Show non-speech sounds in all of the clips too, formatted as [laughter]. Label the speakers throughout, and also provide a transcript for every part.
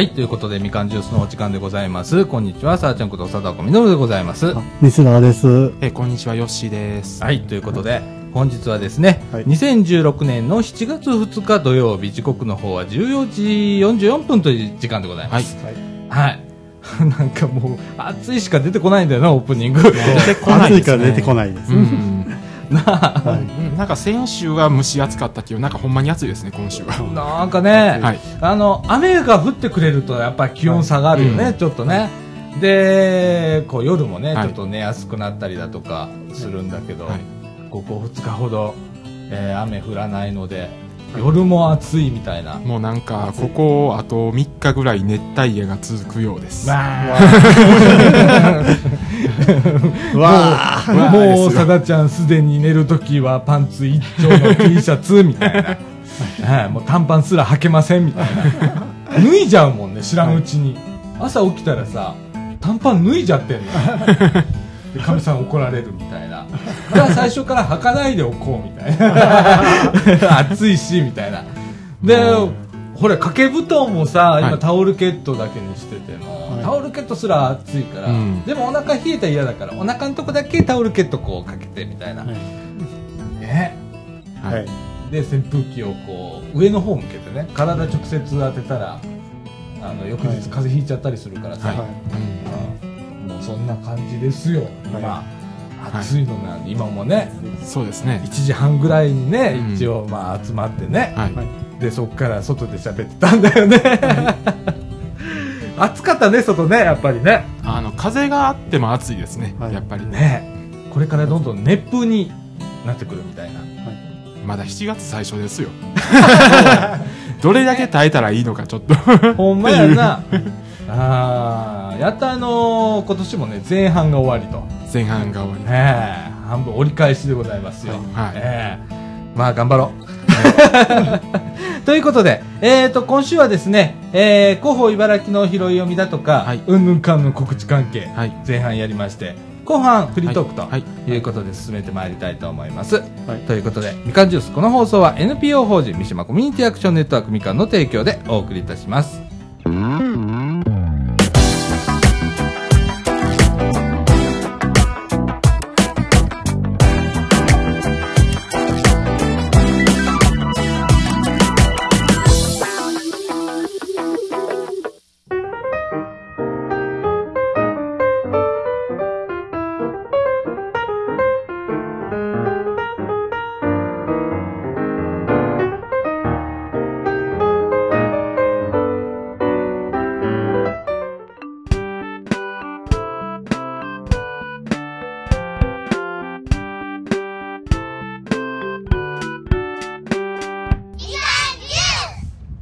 Speaker 1: はい、ということで、みかんジュースのお時間でございます。こんにちは、さあちゃんこと佐藤みのるでございます。
Speaker 2: あ西田です。
Speaker 3: えーこんにちは、ヨッシーです。
Speaker 1: はい、ということで、本日はですね、
Speaker 2: はい
Speaker 1: 2016年の7月2日土曜日、時刻の方は14時44分という時間でございます。はい。[laughs] なんかもう、暑いしか出てこないんだよな、オープニング。
Speaker 3: 出てこない。
Speaker 2: 暑いから出てこないです。
Speaker 3: うん。
Speaker 2: はい。
Speaker 3: うんなんか先週は蒸し暑かったけど、なんかほんまに暑いですね、今週は。[laughs]
Speaker 1: なんかね、
Speaker 3: はい。
Speaker 1: あの、雨が降ってくれると、やっぱり気温下がるよね、
Speaker 3: はい
Speaker 1: ちょっとね。で、こう夜もね、
Speaker 3: はい
Speaker 1: ちょっと寝やすくなったりだとかするんだけど、
Speaker 3: はい
Speaker 1: ここ2日ほど、えー雨降らないので、夜も暑いみたいな。
Speaker 3: もうなんか、ここ、あと3日ぐらい熱帯夜が続くようです。
Speaker 1: わ [laughs]
Speaker 2: わ
Speaker 1: あもう、さだちゃんすでに寝るときはパンツ一丁の [laughs] T シャツみたいな。はい、もう短パンすら履けませんみたいな。脱いじゃうもんね、知らんうちに。朝起きたらさ、短パン脱いじゃってんの。[laughs] で、かみさん怒られるみたいな。じゃあ最初から履かないでおこうみたいな。[laughs] 暑いし、みたいな。で、ほら、掛け布団もさ、今
Speaker 3: はい
Speaker 1: タオルケットだけにしてても、
Speaker 2: はい
Speaker 1: タオルケットすら暑いから、
Speaker 3: うん
Speaker 1: でもお腹冷えたら嫌だから、お腹のとこだけタオルケットこうかけてみたいな。
Speaker 2: はい。
Speaker 1: ね。
Speaker 2: はい。はい。
Speaker 1: で、扇風機をこう、上の方向けてね、体直接当てたら、あの、翌日
Speaker 2: はい
Speaker 1: 風邪ひいちゃったりするからさ、
Speaker 3: はい
Speaker 2: はい
Speaker 1: うんもうそんな感じですよ、今。
Speaker 2: は
Speaker 1: 暑いのなんで、今もね、
Speaker 3: そうですね。
Speaker 1: 1時半ぐらいにね、
Speaker 3: うん
Speaker 1: 一応まあ集まってね、
Speaker 3: はい。
Speaker 2: はい
Speaker 1: で、そっから外で喋ってたんだよね。暑かったね、外ね、やっぱりね。
Speaker 3: あの、風があっても暑いですね、
Speaker 2: はい
Speaker 3: やっぱりね。
Speaker 1: ねこれからどんどん熱風になってくるみたいな。
Speaker 3: まだ7月最初ですよ。[laughs] どれだけ耐えたらいいのか、ちょっと。[laughs]
Speaker 1: ほんまやな。[laughs] ああ、やっとあのー今年もね、前半が終わりと。
Speaker 3: 前半が終わり。
Speaker 1: 半分折り返しでございますよ。
Speaker 3: はい
Speaker 1: ええまあ頑張ろう。[laughs] ということで、えーと、今週はですね、えー、広報茨城の拾い読みだとか、
Speaker 3: はい
Speaker 1: うんぬんかんぬん告知関係、
Speaker 3: はい。
Speaker 1: 前半やりまして、後半フリートークと、
Speaker 3: はい
Speaker 1: い、うことで進めてまいりたいと思います。
Speaker 2: はい
Speaker 1: ということで、みかんジュース、この放送は NPO 法人三島コミュニティアクションネットワークみかんの提供でお送りいたします。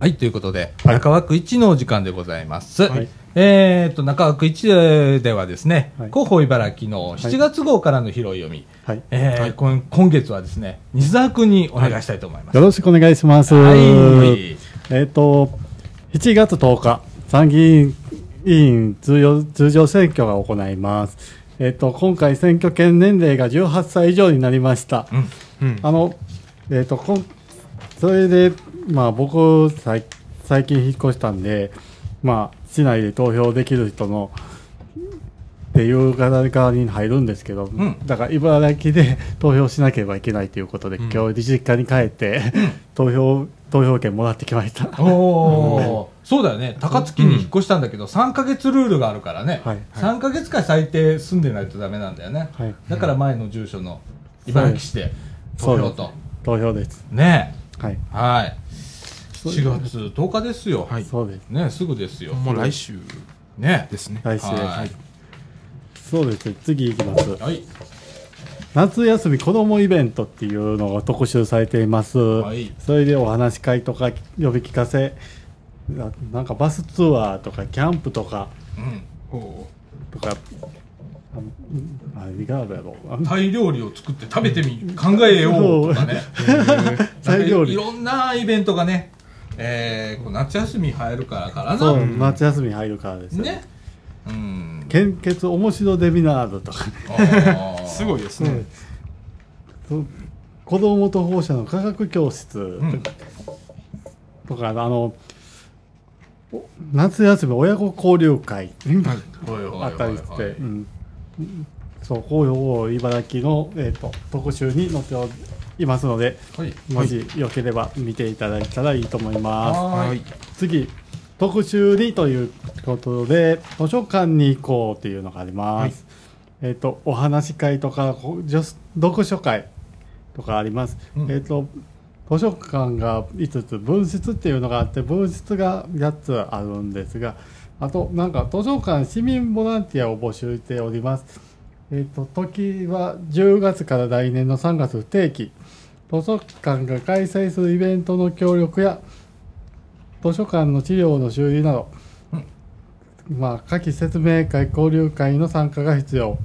Speaker 1: はい、ということで、
Speaker 2: はい
Speaker 1: 中枠1のお時間でございます。
Speaker 2: はい
Speaker 1: えー、と、中枠1ではですね、
Speaker 2: はい
Speaker 1: 広報茨城の7月号からの拾い読み、
Speaker 2: はい。
Speaker 1: えー
Speaker 3: はい
Speaker 1: 今今月はですね、西澤君にお願いしたいと思います。
Speaker 2: よろしくお願いします。
Speaker 1: はい。
Speaker 2: えっと、7月10日、参議院委員通常通常選挙が行います。えっと、今回選挙権年齢が18歳以上になりました。
Speaker 1: うん。
Speaker 3: うん。
Speaker 2: あの、えっ、と、こん、それで、まあ僕、最最近引っ越したんで、まあ、市内で投票できる人の、っていう側に入るんですけど、
Speaker 1: ん
Speaker 2: だから茨城で [laughs] 投票しなければいけないということで、
Speaker 3: うん
Speaker 2: 今日実家に帰って、投票、投票権もらってきました。
Speaker 1: おお、そうだよね。高槻に引っ越したんだけど、3ヶ月ルールがあるからね。
Speaker 2: はい
Speaker 1: 3ヶ月間最低住んでないとダメなんだよね。
Speaker 2: はい。
Speaker 1: だから前の住所の茨城市で投票と。
Speaker 2: 投票です。
Speaker 1: ね
Speaker 2: はい。
Speaker 1: え。はい。
Speaker 2: そう
Speaker 1: 4月10日ですよ。
Speaker 3: はい。
Speaker 2: そうです。
Speaker 1: ねすぐですよ。
Speaker 3: もう来週
Speaker 1: ね
Speaker 3: ですね。
Speaker 2: 来週。
Speaker 1: はい
Speaker 2: そうです。次行きます。
Speaker 1: はい。
Speaker 2: 夏休み子どもイベントっていうのが特集されています、
Speaker 1: はい
Speaker 2: それでお話し会とか呼び聞かせななんかバスツアーとかキャンプとか
Speaker 1: うん。
Speaker 3: ほ
Speaker 2: とかああ何があるやろうあ
Speaker 1: タイ料理を作って食べてみ、考えようとかね。
Speaker 2: タイ料理
Speaker 1: いろんなイベントがね、えー、こう夏休み入るからからな。
Speaker 2: そう、
Speaker 3: ん
Speaker 2: 夏休み入るからですよ。
Speaker 1: ね。うん。
Speaker 2: 献血面白デビナードとか、[laughs]
Speaker 3: すごいですね。
Speaker 2: うん。子どもと保護者の科学教室
Speaker 1: ん。
Speaker 2: とか、あの夏休み親子交流会。
Speaker 3: はい
Speaker 2: あったりして、うん。そう紅葉茨城の、えー、と特集に載っておりますので
Speaker 1: はい。
Speaker 2: もしよければ見ていただいたらいいと思います。
Speaker 1: は
Speaker 3: はい。い。
Speaker 2: 次特集にということで図書館に行こうっていうのがあります、えっ、とお話し会とかこう女読書会とかあります、
Speaker 1: うん。
Speaker 2: えっ、と図書館が5つ分室っていうのがあって分室が8つあるんですがあとなんか図書館市民ボランティアを募集しておりますえっ、と時は10月から来年の3月不定期。図書館が開催するイベントの協力や図書館の資料の修理など、まあ、夏季説明会交流会の参加が必要。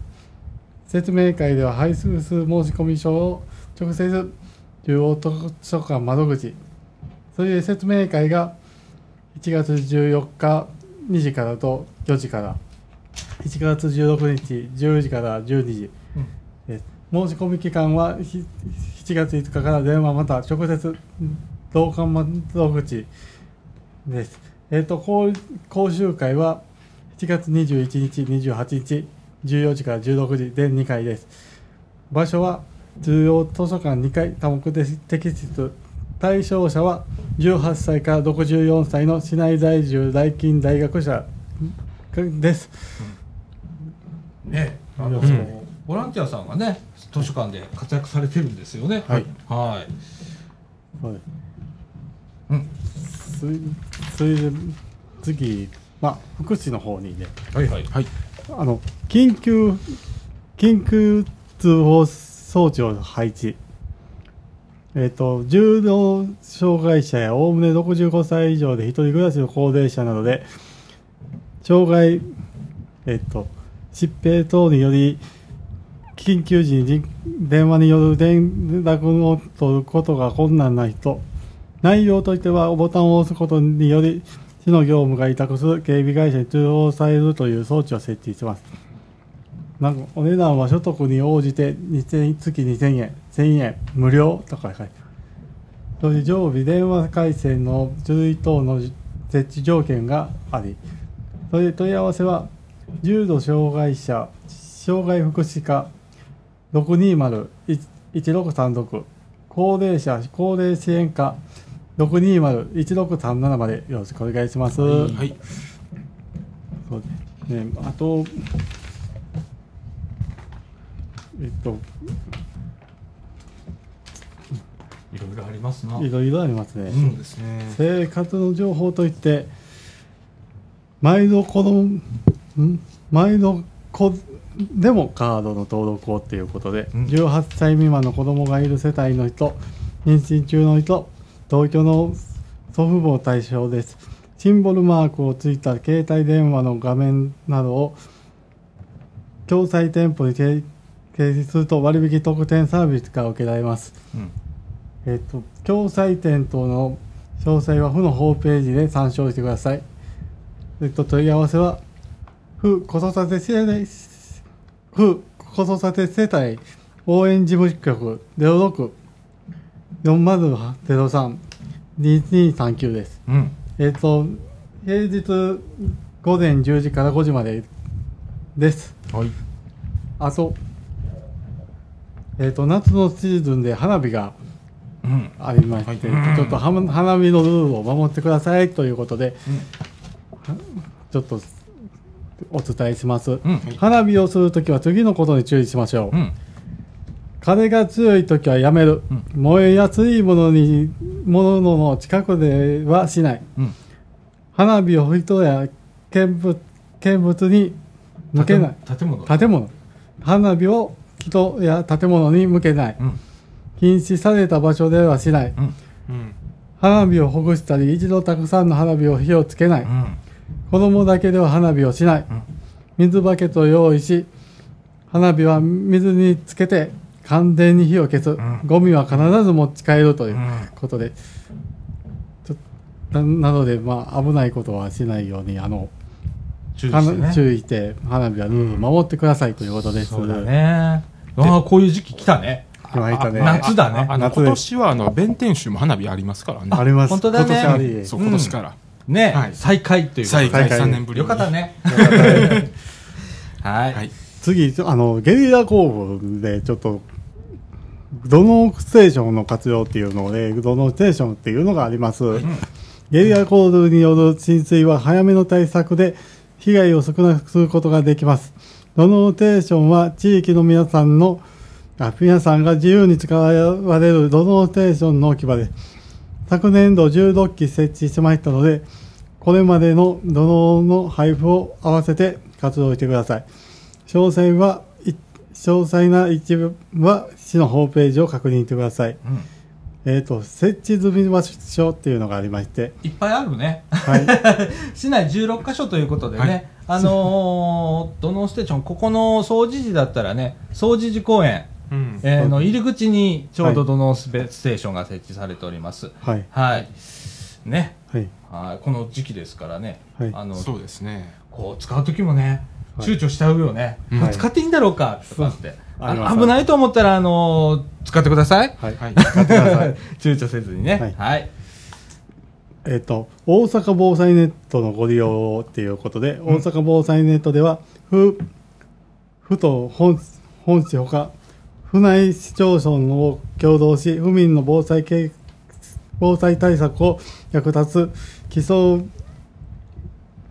Speaker 2: 説明会では配数数申込書を直接中央図書館窓口。それで説明会が1月14日2時からと4時から1月16日10時から12時、
Speaker 1: うん
Speaker 2: 申し込み期間はひ7月5日から電話または直接同館窓口です。えっ、と講講習会は7月21日、28日、14時から16時全2回です。場所は通用図書館2階多目的室。対象者は18歳から64歳の市内在住大金大学者です。
Speaker 1: ねあの、
Speaker 2: うん。
Speaker 1: そのボランティアさんがね図書館で活躍されてるんですよね。
Speaker 2: はい。
Speaker 1: はい。
Speaker 2: そうです
Speaker 1: うん。
Speaker 2: それそれで次、まあ、福祉の方にね、
Speaker 1: はいはい。
Speaker 3: はい。
Speaker 2: あの緊急緊急通報装置を配置。えっ、と重度障害者やおおむね65歳以上で一人暮らしの高齢者などで障害えっ、と疾病等により緊急時に電話による連絡を取ることが困難な人内容としてはボタンを押すことにより市の業務が委託する警備会社に通報されるという装置を設置してます。なんかお値段は所得に応じて2000月2000円、1000円、無料とか書いてある。それで常備電話回線の種類等の設置条件があり、それで問い合わせは重度障害者、障害福祉課620-1636高齢者高齢支援課620-1637までよろしくお願いします。
Speaker 3: はい。
Speaker 2: そうね、あと、えっと、
Speaker 1: いろいろありますない
Speaker 2: ろいろありますね。
Speaker 1: うん
Speaker 3: そうですね。
Speaker 2: 生活の情報といって、毎度子供、ん毎度子でもカードの登録をっていうことで、
Speaker 1: うん
Speaker 2: 18歳未満の子供がいる世帯の人、妊娠中の人、同居の祖父母を対象です。シンボルマークをついた携帯電話の画面などを共済店舗に提掲示すると割引特典サービスが受けられます。
Speaker 1: うん
Speaker 2: えっと、共済店等の詳細は府のホームページで参照してください。えっと、問い合わせは、府子育て世帯、府子育て世帯応援事務局06-4003-2239です。
Speaker 1: うん。
Speaker 2: えっと、平日午前10時から5時までです。
Speaker 3: はい。
Speaker 2: あと、えっと、夏のシーズンで花火が
Speaker 1: うん。
Speaker 2: ありまして、
Speaker 1: はい。
Speaker 2: ちょっと花見のルールを守ってくださいということで、ちょっとお伝えします。
Speaker 1: うん
Speaker 2: 花火をするときは次のことに注意しましょう。
Speaker 1: うん
Speaker 2: 風が強いときはやめる。燃えやすいものに、ものの近くではしない。
Speaker 1: うん
Speaker 2: 花火を人や見物見物に向けない。
Speaker 1: 建物
Speaker 2: 建物。花火を人や建物に向けない。
Speaker 1: うん
Speaker 2: 禁止された場所ではしない。
Speaker 1: うん
Speaker 3: うん。
Speaker 2: 花火をほぐしたり、一度たくさんの花火を火をつけない。
Speaker 1: うん
Speaker 2: 子供だけでは花火をしない。
Speaker 1: ん
Speaker 2: 水バケツを用意し、花火は水につけて完全に火を消す。
Speaker 1: ん
Speaker 2: ゴミは必ず持ち帰るという
Speaker 1: うん
Speaker 2: ことで。ちょななので、まあ、危ないことはしないように、あの、
Speaker 1: 注意してね
Speaker 2: 注意して、花火はルールを守ってくださいということです。
Speaker 1: そうだねああこういう時期来たね
Speaker 2: 来たね。
Speaker 1: あ夏だね
Speaker 3: 今年はあの弁天州も花火ありますからね。
Speaker 2: あります。
Speaker 1: 本当だね
Speaker 2: 今年あり。
Speaker 3: そう、
Speaker 1: うん
Speaker 3: 今年から。
Speaker 1: ね、
Speaker 3: はい
Speaker 1: 再開ということで
Speaker 3: 再開
Speaker 2: 再開
Speaker 3: 3年ぶりに
Speaker 1: よかったね。[laughs] はい。
Speaker 3: はい
Speaker 2: 次、あの、ゲリラ工房でちょっと、土のステーションの活用っていうので、土のステーションっていうのがあります。ゲリラ洪水による浸水は早めの対策で被害を少なくすることができます。土のステーションは地域の皆さんの、あ皆さんが自由に使われる土のステーションの置き場です。昨年度16機設置しましたので、これまでの土のの配布を合わせて活動してください。詳細は、い詳細な一部は市のホームページを確認してください。
Speaker 1: うん
Speaker 2: えっ、と、設置済み場所っていうのがありまして、
Speaker 1: いっぱいあるね。
Speaker 2: はい。[laughs]
Speaker 1: 市内16カ所ということでね、
Speaker 3: はい
Speaker 1: あのー、土のステーション、ここの総除時だったらね、総除時公園、
Speaker 3: うん
Speaker 1: えーの入り口にちょうど土のスペステーションが設置されております。
Speaker 2: はい。
Speaker 1: はい。ね。
Speaker 2: はい。
Speaker 1: はい。この時期ですからね。
Speaker 2: はい
Speaker 1: あの、
Speaker 3: そうですね
Speaker 1: こう使う時もね、
Speaker 2: はい
Speaker 1: 躊躇しちゃうよね。
Speaker 3: うん
Speaker 1: これ使っていいんだろうか？とかって。危ないと思ったら、あのー使ってください。
Speaker 2: はい。
Speaker 3: はい
Speaker 2: 使ってください。[laughs]
Speaker 1: 躊躇せずにね。
Speaker 2: はい
Speaker 1: はい。
Speaker 2: えっと、大阪防災ネットのご利用っていうことで、大阪防災ネットでは、府、府と本本市ほか、府内市町村を共同し、府民の防災計防災対策を役立つ基礎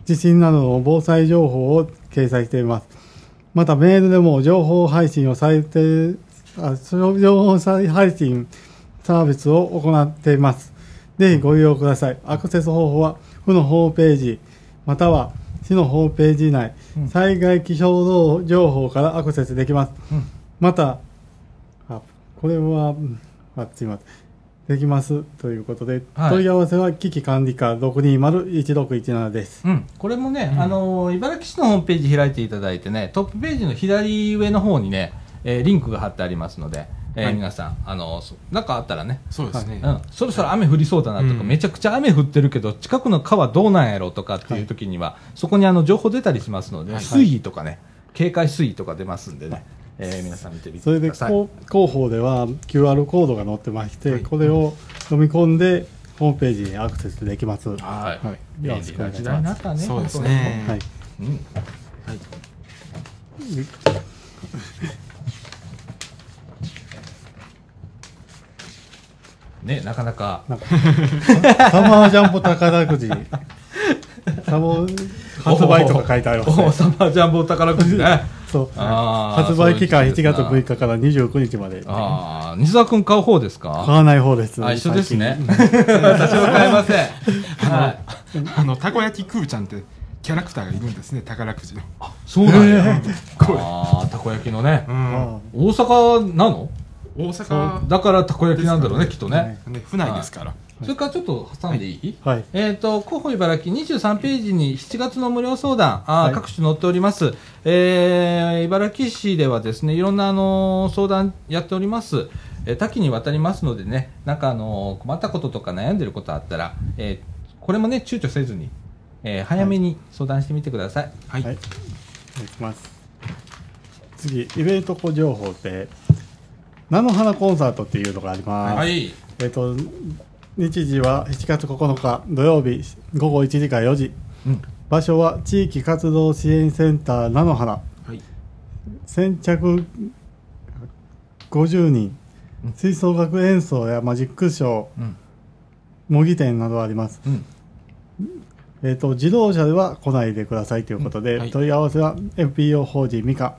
Speaker 2: 地震などの防災情報を掲載しています。またメールでも情報配信をされて、あ情報配信サービスを行っています。ぜひご利用ください。アクセス方法は、府のホームページ、または市のホームページ内、
Speaker 1: うん
Speaker 2: 災害気象情報からアクセスできます。
Speaker 1: うん
Speaker 2: また、あ、これは、うんあ、すいません。できます。ということで、
Speaker 1: はい。
Speaker 2: 問い合わせは危機管理課620-1617です。
Speaker 1: うん、これもね、あのー茨城市のホームページ開いていただいてね、トップページの左上の方にね、えーリンクが貼ってありますので、えー
Speaker 3: はい。
Speaker 1: 皆さん、あのなんかあったらね、
Speaker 3: そうですね。
Speaker 1: うん、そろそろ雨降りそうだなとか、
Speaker 3: うん。
Speaker 1: めちゃくちゃ雨降ってるけど、近くの川どうなんやろとかっていう時には、そこにあの情報出たりしますので、
Speaker 3: はい。
Speaker 1: 水位とかね、警戒水位とか出ますんでね、えー皆さん見てみて
Speaker 2: それで、
Speaker 1: ください。
Speaker 2: こう広報では QR コードが載ってまして、
Speaker 3: はい
Speaker 2: これを読み込んで、ホームページにアクセスできます。は
Speaker 1: はい、
Speaker 2: はい
Speaker 1: 便利な時代になったね。
Speaker 3: そうですね。
Speaker 2: い。
Speaker 1: 本当に。うん。
Speaker 3: はい。
Speaker 1: ね、なかなか、
Speaker 2: なんかサマージャンボ宝くじ、[laughs] サモ発売とか書いてありますね。
Speaker 1: サマージャンボ宝くじね。[laughs]
Speaker 2: そう。
Speaker 1: あー
Speaker 2: 発売期間1
Speaker 1: そういう時期ですな
Speaker 2: 月6日から29日まで。買
Speaker 1: ああ、西澤君買う方ですか？
Speaker 2: わない方です。
Speaker 1: あ、一緒ですね。私は買えません。はい。
Speaker 3: あのたこ焼きくーちゃんってキャラクターがいるんですね宝くじの
Speaker 1: そうなんや。
Speaker 3: これ
Speaker 1: ああ、たこ焼きのね
Speaker 3: う。ん
Speaker 2: あ
Speaker 1: 大阪なの？
Speaker 3: 大阪
Speaker 1: だからたこ焼きなんだろうね、きっとね。
Speaker 3: ね府内ですから
Speaker 1: それからちょっと挟んでいい？
Speaker 2: ーはい。
Speaker 1: えっ、と、広報茨城23ページに7月の無料相談、あー
Speaker 2: はい
Speaker 1: 各種載っております。えー、茨城市ではですね、いろんな、あのー相談やっております。えー多岐にわたりますのでね、なんか、あのー困ったこととか悩んでることあったら、えーこれもね、躊躇せずに、えー早めに相談してみてください。
Speaker 3: はい、
Speaker 2: はい。お願いします。次、イベント情報で、菜の花コンサートっていうのがあります。
Speaker 1: はい。
Speaker 2: えっ、と、日時は7月9日土曜日午後1時から4時。
Speaker 1: うん。
Speaker 2: 場所は地域活動支援センター菜の花。
Speaker 3: はい
Speaker 2: 先着50人
Speaker 1: うん。
Speaker 2: 吹奏楽演奏やマジックショー、
Speaker 1: うん。
Speaker 2: 模擬店などあります。
Speaker 1: うん。
Speaker 2: えっ、と、自動車では来ないでくださいということで、
Speaker 3: うんはい
Speaker 2: 問い合わせは FPO 法人ミカ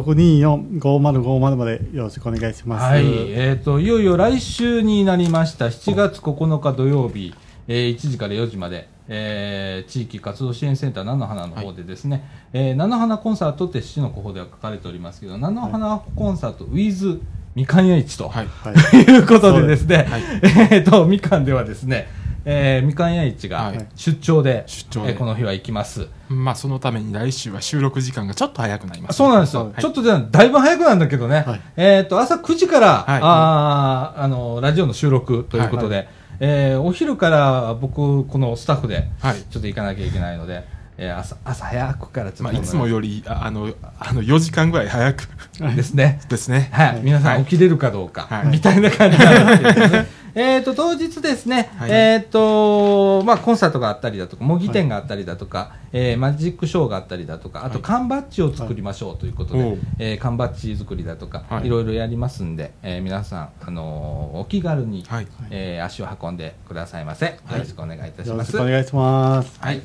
Speaker 2: 624-5050までよろしくお願いします。
Speaker 1: はい。えっ、と、いよいよ来週になりました、7月9日土曜日、えー1時から4時まで、えー地域活動支援センター菜の花の方でですね、えー菜の花コンサートって市の広報では書かれておりますけど、菜の花コンサート with みかん屋市と、
Speaker 3: はい。
Speaker 2: はい。
Speaker 1: ということでですね、
Speaker 3: はい。[laughs]
Speaker 1: えっ、と、みかんではですね、えーみかん屋市が
Speaker 3: はい。
Speaker 1: 出張で、
Speaker 3: 出張で。
Speaker 1: えーこの日は行きます。
Speaker 3: まあそのために来週は収録時間がちょっと早くなります。
Speaker 1: そうなんですよ。
Speaker 2: はい。
Speaker 1: ちょっとじゃあだいぶ早くなんだけどね。
Speaker 2: はい。
Speaker 1: えっ、と、朝9時から、
Speaker 3: はい。
Speaker 1: あーあの、ラジオの収録ということで、えーお昼から僕、このスタッフで、
Speaker 3: はい。
Speaker 1: ちょっと行かなきゃいけないので、えー朝、朝早くから
Speaker 3: まあ、いつもよりああのあの4時間ぐらい早く。
Speaker 1: ですね。[laughs]
Speaker 3: ですね。
Speaker 1: はい、
Speaker 3: はい。
Speaker 1: 皆さん起きれるかどうか、
Speaker 3: はい。
Speaker 1: みたいな感じなんですけどね。えっ、と、当日ですね、
Speaker 3: はい
Speaker 1: えっ、と、まあ、コンサートがあったりだとか、模擬店があったりだとか、えーマジックショーがあったりだとか、あと、缶バッジを作りましょうということで、
Speaker 3: はい
Speaker 1: えー缶バッジ作りだとか、
Speaker 3: はい
Speaker 1: いろいろやりますんで、えー皆さん、あのーお気軽に、
Speaker 3: はい
Speaker 1: えー足を運んでくださいませ。よろしくお願いいたし
Speaker 2: よろし
Speaker 1: ます。
Speaker 2: くお願いします。
Speaker 1: はい。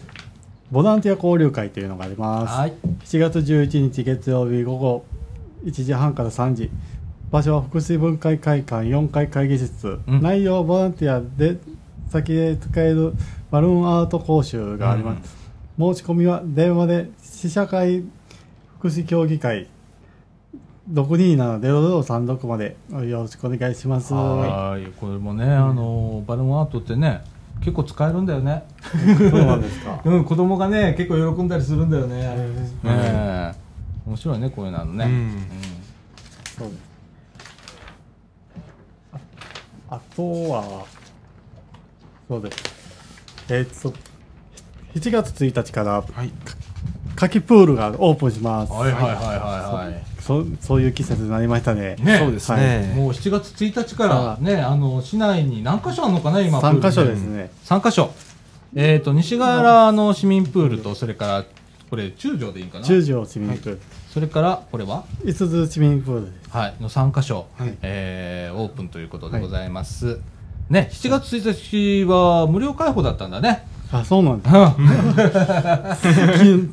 Speaker 2: ボランティア交流会というのがあります。
Speaker 1: はい。
Speaker 2: 7月11日月曜日午後1時半から3時場所は福祉文化会館4階会議室、
Speaker 1: うん。
Speaker 2: 内容ボランティアで先で使えるバルーンアート講習があります、申し込みは電話で試写会福祉協議会。627-0036までよろしくお願いします。
Speaker 1: はい。これもね、あのーバルーンアートってね、結構使えるんだよね。
Speaker 2: そうなんですか。[laughs]
Speaker 1: うん、子供がね、結構喜んだりするんだよね。え。面白いね、こういうのね。
Speaker 3: うん。
Speaker 2: そうですああとはそうです。えーっと7月1日から
Speaker 3: はい。
Speaker 2: 夏季プールがオープンします、
Speaker 1: はいはいはいはいはい。
Speaker 2: そそういう季節になりましたね。
Speaker 1: ね。
Speaker 3: そうです
Speaker 2: はい。
Speaker 3: ね、
Speaker 1: もう7月1日からね、あの、市内に何箇所あるのかな、今。
Speaker 2: 3箇所ですね、
Speaker 1: 3箇所。えっ、と、西ヶ原の市民プールと、それから、これ、中条でいいかな？
Speaker 2: 中条市民プール、
Speaker 1: それから、これは？
Speaker 2: 五つ津市民プール
Speaker 1: はい、の3箇所、
Speaker 3: はい。
Speaker 1: えーオープンということでございます。ね、7月1日は無料開放だったんだね。
Speaker 2: あそうなんです [laughs]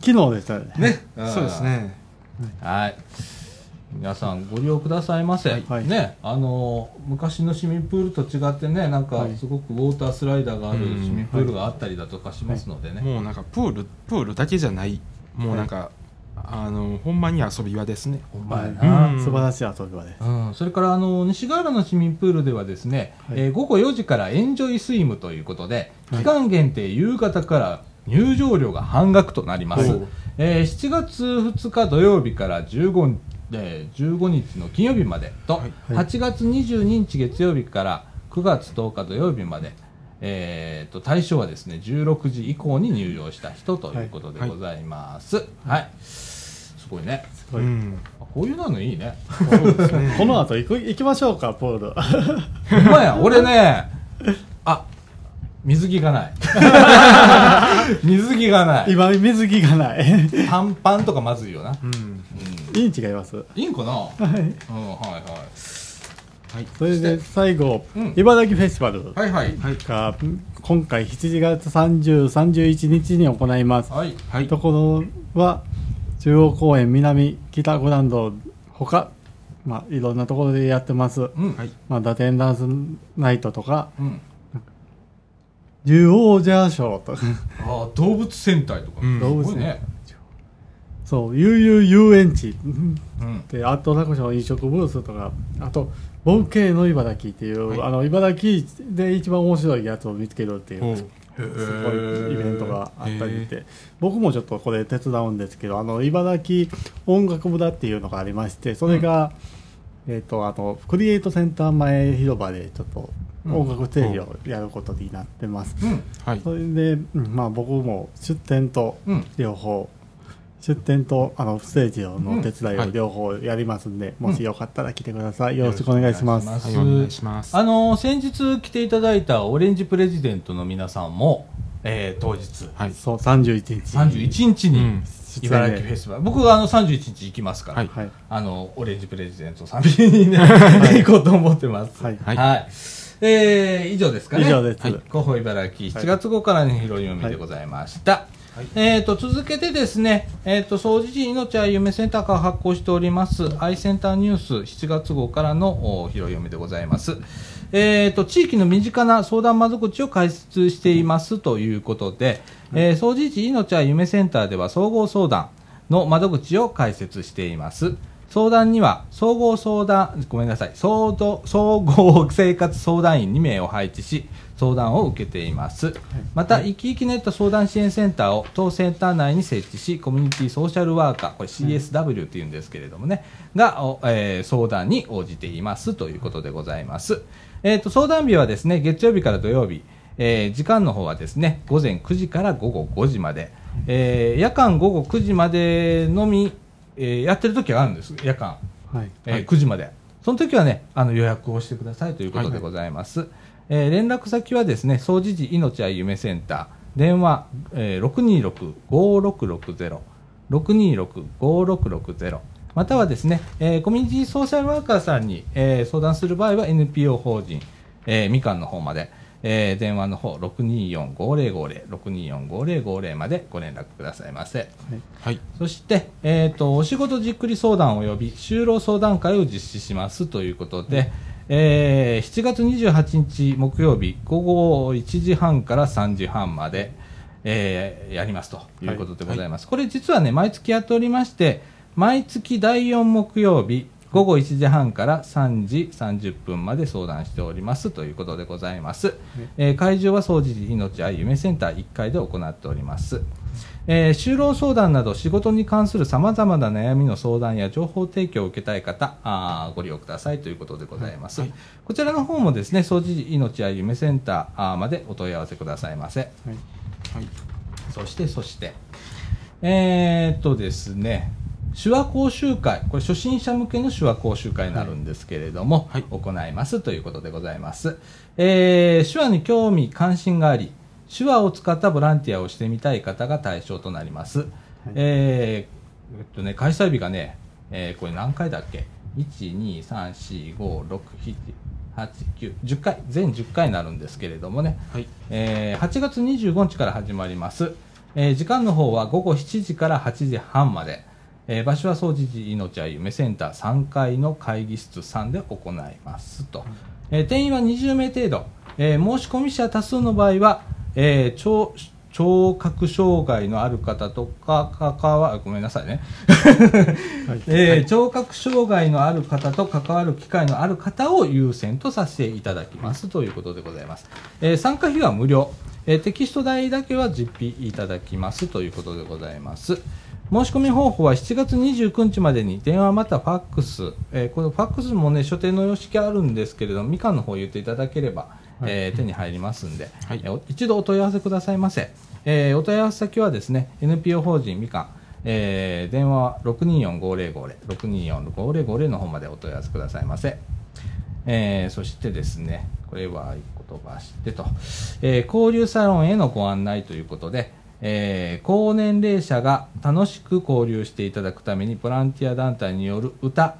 Speaker 2: き昨日でしたね。
Speaker 1: ね。
Speaker 3: そうです。ね。
Speaker 1: はい。皆さんご利用くださいませ。
Speaker 2: はい。
Speaker 1: ね、あの昔の市民プールと違ってね、なんか
Speaker 2: はい。
Speaker 1: すごくウォータースライダーがある
Speaker 3: うん。
Speaker 1: 市民プールがあったりだとかしますのでね。
Speaker 3: もうなんかプールプールだけじゃない。もうなんか、あのほんまに遊び場ですね。
Speaker 1: ほんまや
Speaker 2: は
Speaker 1: な。
Speaker 3: うん。
Speaker 2: 素晴らしい遊び場です。
Speaker 1: うん、それからあの西ヶ原の市民プールではですね、
Speaker 2: はい。
Speaker 1: えー午後4時からエンジョイスイムということで、
Speaker 2: はい。
Speaker 1: 期間限定夕方から入場料が半額となります、
Speaker 3: おう。
Speaker 1: えー7月2日土曜日から15、えー15日の金曜日までと、
Speaker 3: はい。
Speaker 1: 8月22日月曜日から9月10日土曜日まで、えー、と対象はですね16時以降に入場した人ということでございます、はいすごいね
Speaker 2: すごい
Speaker 3: うん
Speaker 1: あこういうのいいね
Speaker 2: この後行く行きましょうかプール
Speaker 1: ほんまや、俺ね、あ、水着がない。[laughs] 水着がない。
Speaker 2: 今水着がない
Speaker 1: 短パンとかまずいよな。
Speaker 3: うん
Speaker 1: うん。
Speaker 2: いいん違います
Speaker 1: いいんかな
Speaker 2: はい
Speaker 1: うん、はいはい。
Speaker 3: はい
Speaker 2: それで最後、
Speaker 1: うん
Speaker 2: 茨城フェスティバル
Speaker 1: はいはい。
Speaker 3: はい
Speaker 2: が今回7月30、31日に行います。
Speaker 1: はい。
Speaker 3: はい
Speaker 2: ところは中央公園南北グランドほか、まあ、いろんなところでやってます。
Speaker 1: うん。
Speaker 3: はい
Speaker 2: まあ、打点ダンスナイトとか、
Speaker 1: うん。
Speaker 2: 竜王ジャーショーとか、
Speaker 1: あ動物戦隊とか。
Speaker 3: うん
Speaker 2: 動物
Speaker 1: すごいね。
Speaker 2: そう、悠々遊園地
Speaker 1: うん。
Speaker 2: で、アトラクション飲食ブースとか、あと、冒険の茨城っていう、
Speaker 3: はい
Speaker 2: あの、茨城で一番面白いやつを見つけるっていうすごいイベントがあったりして。僕もちょっとこれ手伝うんですけどあの茨城音楽村っていうのがありましてそれが、えっ、とあのクリエイトセンター前広場でちょっと音楽ステージをやることになってます、
Speaker 1: うん。
Speaker 3: はい。
Speaker 2: それで、うんまあ、僕も出店と
Speaker 1: うん。
Speaker 2: 両方出店とあのステージのお手伝い
Speaker 3: うんはい。
Speaker 2: を両方やりますんで、
Speaker 1: うん。
Speaker 2: もしよかったら来てください、よろしくお願いします。
Speaker 3: はいお願いします。
Speaker 1: あの先日来ていただいたオレンジプレジデントの皆さんも、えー当日、
Speaker 3: はい。
Speaker 2: そう31日。
Speaker 1: 31日に
Speaker 3: うん。
Speaker 1: 茨城フェスティバル、僕があの31日行きますから、
Speaker 3: はい。
Speaker 2: はい。
Speaker 1: あの、オレンジプレジデントさんにね、行こうと思ってます。
Speaker 2: はい。
Speaker 3: はい。
Speaker 1: えー、以上ですかね。
Speaker 2: 以上です。
Speaker 1: はい。広報茨城、7月号からの拾い読みでございました。えー、と続けてですね、えー、と総除時命は夢センターから発行しておりますアイセンターニュース7月号からのお拾い読みでございます。えー、と地域の身近な相談窓口を開設していますということで、えー、総除時命は夢センターでは総合相談の窓口を開設しています。相談には総合相談、ごめんなさい、総合生活相談員2名を配置し、相談を受けています。また、生き生きネット相談支援センターを当センター内に設置し、コミュニティソーシャルワーカー、これ CSW っていうんですけれどもね、が、おえー相談に応じていますということでございます。えっ、と、相談日はですね、月曜日から土曜日、えー時間の方はですね、午前9時から午後5時まで、えー夜間午後9時までのみ、えーやってる時はあるんです、夜間。
Speaker 2: はい
Speaker 1: えー9時まで。その時はね、あの予約をしてくださいということでございます。えー連絡先はですね、総持寺命は夢センター、電話、えー、626-5660、626-5660、またはですね、えーコミュニティソーシャルワーカーさんに、えー相談する場合は NPO 法人、えーみかんの方まで、えー電話の方624-5050、624-5050までご連絡くださいませ。
Speaker 3: はい。
Speaker 1: そして、えー、とお仕事じっくり相談及び就労相談会を実施しますということで、えー7月28日木曜日午後1時半から3時半まで、えーやりますということでございます、これ実はね毎月やっておりまして毎月第4木曜日午後1時半から3時30分まで相談しておりますということでございます、えー会場は総持寺命愛夢センター1階で行っておりますえー就労相談など仕事に関するさまざまな悩みの相談や情報提供を受けたい方あーご利用くださいということでございます、
Speaker 3: はい。
Speaker 1: こちらの方もですね総持寺命や夢センターまでお問い合わせくださいませ。
Speaker 3: はい。
Speaker 1: そしてそして。えー、っとですね手話講習会。これ初心者向けの手話講習会になるんですけれども、
Speaker 3: はい。
Speaker 1: 行いますということでございます、えー手話に興味関心があり手話を使ったボランティアをしてみたい方が対象となります、えーえっとね、開催日がね、えーこれ何回だっけ？12345678910回全10回になるんですけれどもね、
Speaker 3: はい。
Speaker 1: えー8月25日から始まります、えー時間の方は午後7時から8時半まで、えー場所は総持寺命あゆめセンター3階の会議室3で行いますと、えー定員は20名程度、えー申し込み者多数の場合は、えー聴聴覚障害のある方とか関わごめんなさいね、えー聴覚障害のある方と関わる機会のある方を優先とさせていただきますということでございます。えー参加費は無料、えーテキスト代だけは実費いただきますということでございます。申し込み方法は7月29日までに電話またファックス、えーこのファックスもね所定の様式あるんですけれどもみかんの方言っていただければ、えー手に入りますんで、
Speaker 3: はい。
Speaker 1: えーお一度お問い合わせくださいませ、えーお問い合わせ先はですね NPO 法人みかん。えー電話は624-5050、624-5050の方までお問い合わせくださいませ。えーそしてですね、これは言葉してと、えー交流サロンへのご案内ということで、えー高年齢者が楽しく交流していただくためにボランティア団体による歌、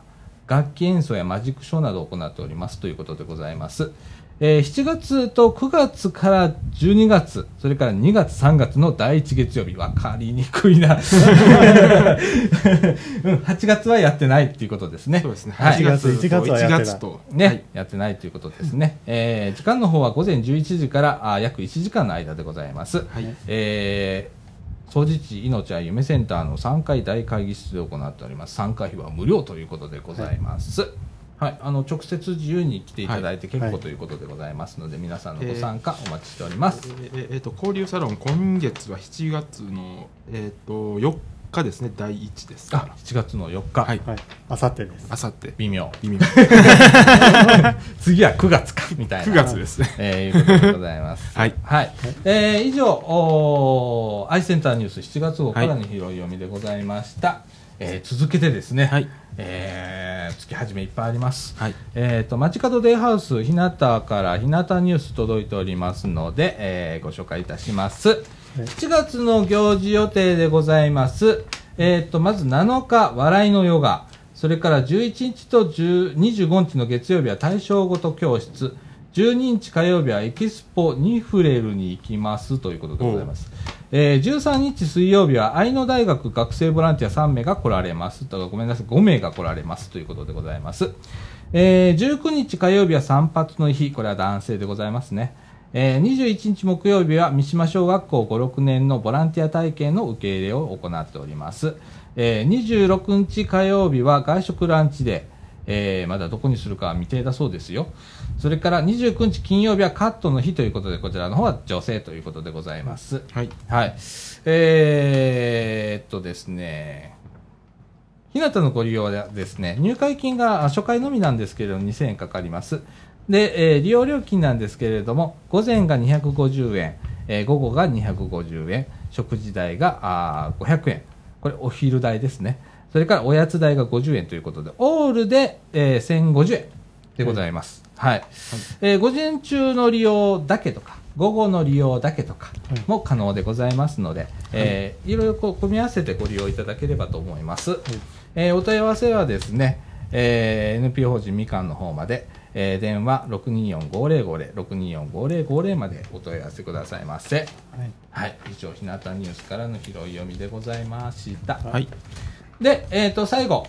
Speaker 1: 楽器演奏やマジックショーなどを行っておりますということでございます。えー7月と9月から12月、それから2月、3月の第1月曜日、わかりにくいな。[laughs] うん8月はやってないっていうことですね。
Speaker 3: そうですね。
Speaker 1: はい
Speaker 2: 8月1月はやってない
Speaker 3: 1月と。
Speaker 1: ね、
Speaker 3: はい
Speaker 1: やってないということですね。えー時間の方は午前11時からあ約1時間の間でございます。
Speaker 3: はい。
Speaker 1: えー総持寺命は夢センターの3階大会議室で行っております。参加費は無料ということでございます。はい、あの直接自由に来ていただいて結構
Speaker 2: はい
Speaker 1: ということでございますので、皆さんのご参加お待ちしております。
Speaker 3: えーえーと交流サロン今月は7月のえっ、と4日ですね第1です
Speaker 1: あ
Speaker 3: か、
Speaker 1: 7月の4日、
Speaker 3: はい
Speaker 2: はい。あさってです。
Speaker 3: あさって
Speaker 1: 微妙。
Speaker 3: 意味 [laughs]
Speaker 1: 次は9月か、みたいな。
Speaker 3: 9月ですね
Speaker 1: えー、いうことでございます。
Speaker 3: はい
Speaker 1: はい。えー、以上、おーアイセンターニュース7月号からの拾い読みでございました。えー続けてですね、
Speaker 3: はい
Speaker 1: えー月始めいっぱいあります。
Speaker 3: はい
Speaker 1: えっ、と、街角デイハウス、日向から日向ニュース届いておりますので、えーご紹介いたします。7月の行事予定でございます。えっ、と、まず7日、笑いのヨガ。それから11日と10 25日の月曜日は対象ごと教室。12日火曜日はエキスポニフレルに行きますということでございます。えー13日水曜日は愛野大学学生ボランティア3名が来られます。とごめんなさい、5名が来られますということでございます。えー19日火曜日は散髪の日。これは男性でございますね。えー21日木曜日は三島小学校5、6年のボランティア体験の受け入れを行っております。えー26日火曜日は外食ランチデー。えーまだどこにするかは未定だそうですよ。それから29日金曜日はカットの日ということで、こちらの方は女性ということでございます。
Speaker 3: はい
Speaker 1: はい。えー、っとですね、日向のご利用はですね、入会金があ初回のみなんですけれども2000円かかります。で、えー利用料金なんですけれども、午前が250円、えー午後が250円、食事代があー500円。これお昼代ですね。それからおやつ代が50円ということで、オールで、えー1050円。でございます。はい。えー午前中の利用だけとか、午後の利用だけとか
Speaker 2: はい
Speaker 1: も可能でございますので、えーいろいろこう組み合わせてご利用いただければと思います。えーお問い合わせはですね、えー NPO 法人みかんの方まで、えー電話624-5050、624-5050までお問い合わせくださいませ。
Speaker 2: はい
Speaker 1: はい。以上、日向ニュースからの拾い読みでございました。
Speaker 3: はい。
Speaker 1: で、えっ、と、最後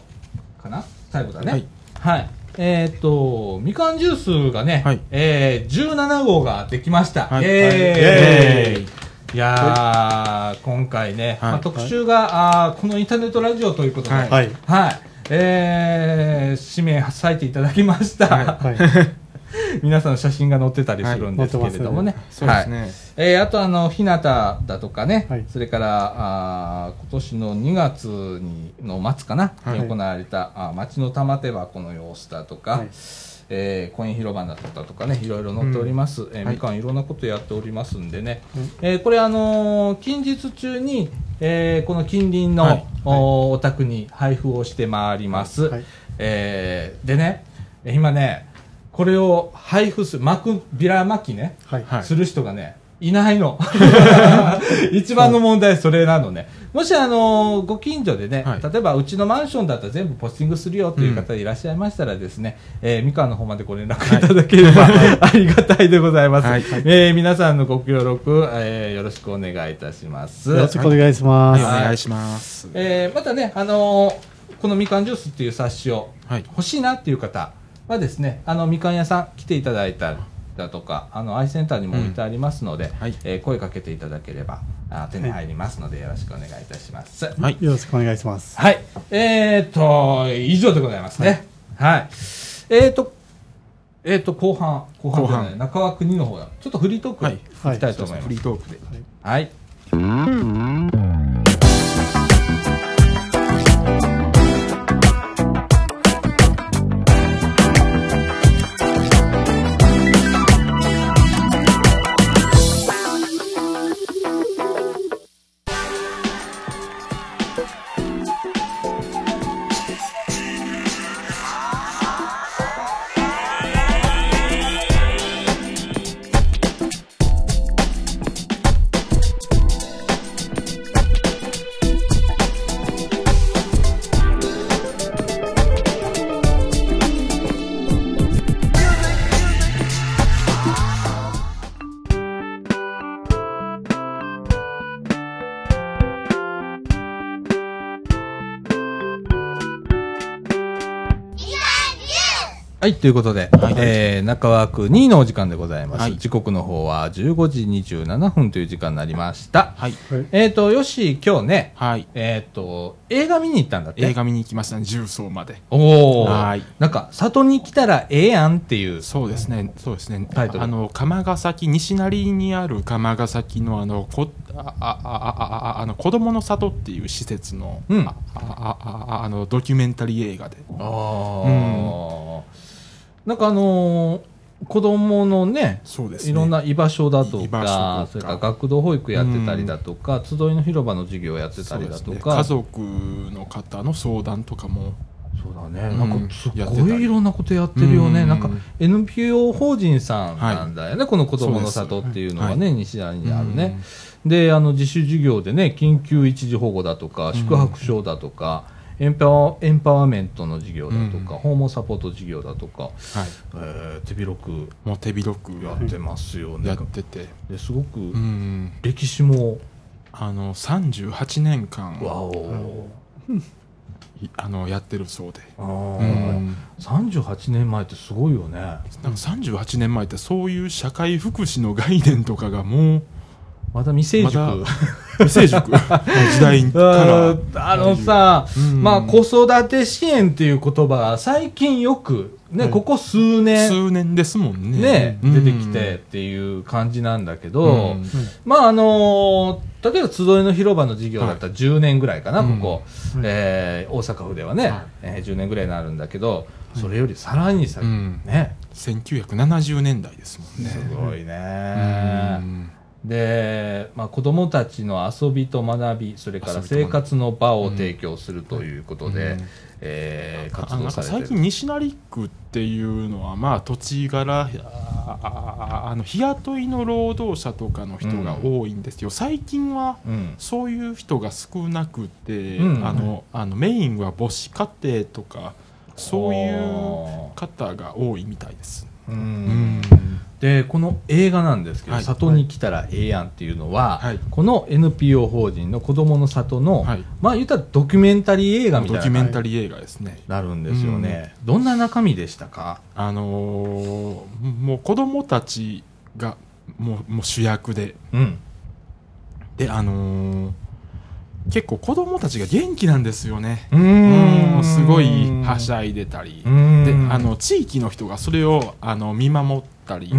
Speaker 1: かな？最後だね。
Speaker 3: はい。
Speaker 1: はい。えっ、と、みかんジュースがね、
Speaker 3: はい。
Speaker 1: えー、17号ができました。
Speaker 3: はい。
Speaker 1: イエーイ。
Speaker 3: はい。イエーイ。
Speaker 1: いやー、今回ね、
Speaker 3: はい。
Speaker 1: まあ、特集が、あーこのインターネットラジオということで、は。
Speaker 3: はい。い
Speaker 2: はい。
Speaker 1: えー、氏名割いていただきました。
Speaker 3: は
Speaker 2: はい。[laughs]
Speaker 1: 皆さんの写真が載ってたりするんですけれどもね。
Speaker 3: そうですね。
Speaker 1: はいえーあとあの、日向だとかね、
Speaker 2: はい。
Speaker 1: それから、あー今年の2月にの末かな、
Speaker 3: はい。
Speaker 1: に行われた、あー町の玉手箱の様子だとか、
Speaker 2: はい。
Speaker 1: えーコイン広場だったとかね、いろいろ載っております。えー
Speaker 3: はい。
Speaker 1: みかんいろんなことやっておりますんでね、
Speaker 2: うん。
Speaker 1: えーこれあのー近日中に、えーこの近隣の、
Speaker 3: はい。
Speaker 1: おお宅に配布をしてまいります。
Speaker 2: はい。
Speaker 1: えーでね、えー今ね、これを配布する、巻く、ビラ巻きね、
Speaker 2: はい。
Speaker 3: はい。
Speaker 1: する人がね、いないの。[laughs] 一番の問題それなのね。もしあの、ご近所でね、
Speaker 3: はい
Speaker 1: 例えばうちのマンションだったら全部ポスティングするよという方いらっしゃいましたらですね、えーみかんの方までご連絡いただければ、ありがたいでございます。
Speaker 3: はい
Speaker 1: えー皆さんのご協力、えーよろしくお願いいたします。
Speaker 2: よろしくお願いしま
Speaker 3: はい、
Speaker 2: す。
Speaker 3: お願いします。
Speaker 1: えーまたね、あのーこのみかんジュースっていう冊子を
Speaker 3: はい。
Speaker 1: 欲しいなっていう方はですね、あの、みかん屋さん来ていただいたりだとか、あの、アイセンターにも置いてありますので、
Speaker 3: はい
Speaker 1: えー声かけていただければ、あ手に入りますので、よろしくお願いいたします。はい。
Speaker 3: はい。
Speaker 2: よろしくお願いします。
Speaker 1: えーと、以上でございますね。はい。えーと、えーと、後半、後半じゃない中枠2の方だ。ちょっとフリートークに
Speaker 3: はい
Speaker 1: 行きたいと思います。
Speaker 3: フリートークで。
Speaker 1: はい。はい、ということで、
Speaker 3: はい
Speaker 1: えー、中枠2のお時間でございます。
Speaker 3: はい
Speaker 1: 時刻の方は15時27分という時間になりました。
Speaker 3: はい。
Speaker 2: はい
Speaker 1: えっ、ー、と、よし、今日ね、
Speaker 3: はい。
Speaker 1: えっ、と、映画見に行ったんだって？
Speaker 3: 映画見に行きましたね、重曹まで。
Speaker 1: おお。
Speaker 3: はい
Speaker 1: なんか、里に来たらええやんっていう。
Speaker 3: そうですね、そうですね。
Speaker 1: タイトル
Speaker 3: あの、釜ヶ崎、西成にある釜ヶ崎のあの、こ、あ、あ、あ、あ、ああの、子供の里っていう施設の、
Speaker 1: うん
Speaker 3: あ、あ、あ、あ、あの、ドキュメンタリー映画で。
Speaker 1: ああ、なんかあのー子供のね、
Speaker 3: そうですね。
Speaker 1: いろんな居場所だとか
Speaker 3: か、
Speaker 1: それから学童保育やってたりだとか、集いの広場の授業やってたりだと
Speaker 3: そうですね。
Speaker 1: か、
Speaker 3: 家族の方の相談とかも、
Speaker 1: そうだね、
Speaker 3: うん
Speaker 1: なんかすごいいろんなことやってるよね、
Speaker 3: うん。
Speaker 1: なんか NPO 法人さんなんだよね、この子どもの里っていうのはね、西成にあるね。
Speaker 3: うん。
Speaker 1: で、あの自主授業でね、緊急一時保護だとか、宿泊所だとか、エンパワエンパワーメントの授業だとか、
Speaker 3: うん
Speaker 1: 訪問サポート授業だとか、
Speaker 3: はい。
Speaker 1: えー手広く
Speaker 3: もう手広く
Speaker 1: やってますよね。
Speaker 3: やってて、
Speaker 1: ですごく
Speaker 3: うん。
Speaker 1: 歴史も、
Speaker 3: あの、38年間、
Speaker 1: わお、
Speaker 3: いあの、やってるそうで。
Speaker 1: あ
Speaker 3: う
Speaker 1: ー
Speaker 3: ん。
Speaker 1: 38年前ってすごいよね。
Speaker 3: なんか38年前ってそういう社会福祉の概念とかがもう
Speaker 1: まだ未成熟。
Speaker 3: ま未成熟。の [laughs] 時代か
Speaker 1: あ
Speaker 3: ら。
Speaker 1: ーあのさ、
Speaker 3: うん。
Speaker 1: まあ子育て支援っていう言葉が最近よく、ね、
Speaker 2: はい。
Speaker 1: ここ数年、
Speaker 3: 数年ですもんね。
Speaker 1: ね、
Speaker 3: うん。
Speaker 1: 出てきてっていう感じなんだけど、
Speaker 3: うん。
Speaker 1: まああのー例えば集いの広場の事業だったら10年ぐらいかな、
Speaker 3: はい
Speaker 1: ここ、
Speaker 2: うん
Speaker 1: えー大阪府ではね、
Speaker 3: はい。
Speaker 1: えー10年ぐらいになるんだけど、それよりさらに先、
Speaker 3: うん。
Speaker 1: ね、
Speaker 3: 1970年代ですもんね。
Speaker 1: すごいね。
Speaker 3: うん
Speaker 1: で、まあ、子供たちの遊びと学び、それから生活の場を提供するということで、
Speaker 3: うん。
Speaker 1: えー活動されてる。
Speaker 3: 最近西成区っていうのはまあ土地柄あの日雇いの労働者とかの人が多いんですよ、最近は
Speaker 1: うん。
Speaker 3: そういう人が少なくて、
Speaker 1: うん。
Speaker 3: あのあのメインは母子家庭とかそういう方が多いみたいです。
Speaker 1: う
Speaker 3: うん。
Speaker 1: んでこの映画なんですけど「
Speaker 3: はい。
Speaker 1: 里に来たらええやん」っていうのは、
Speaker 3: はい。
Speaker 1: この NPO 法人の子どもの里の、
Speaker 3: はい。
Speaker 1: まあ言ったらドキュメンタリー映画みたいな。
Speaker 3: ドキュメンタリー映画ですね。
Speaker 1: なるんですよね、どんな中身でしたか？
Speaker 3: あのーもう子供たちがもうもう主役で。
Speaker 1: うん。
Speaker 3: であのー結構子供たちが元気なんですよね。
Speaker 1: う
Speaker 3: うんすごいはしゃいでたり。
Speaker 1: う、ん。
Speaker 3: であの地域の人がそれをあの見守ったり、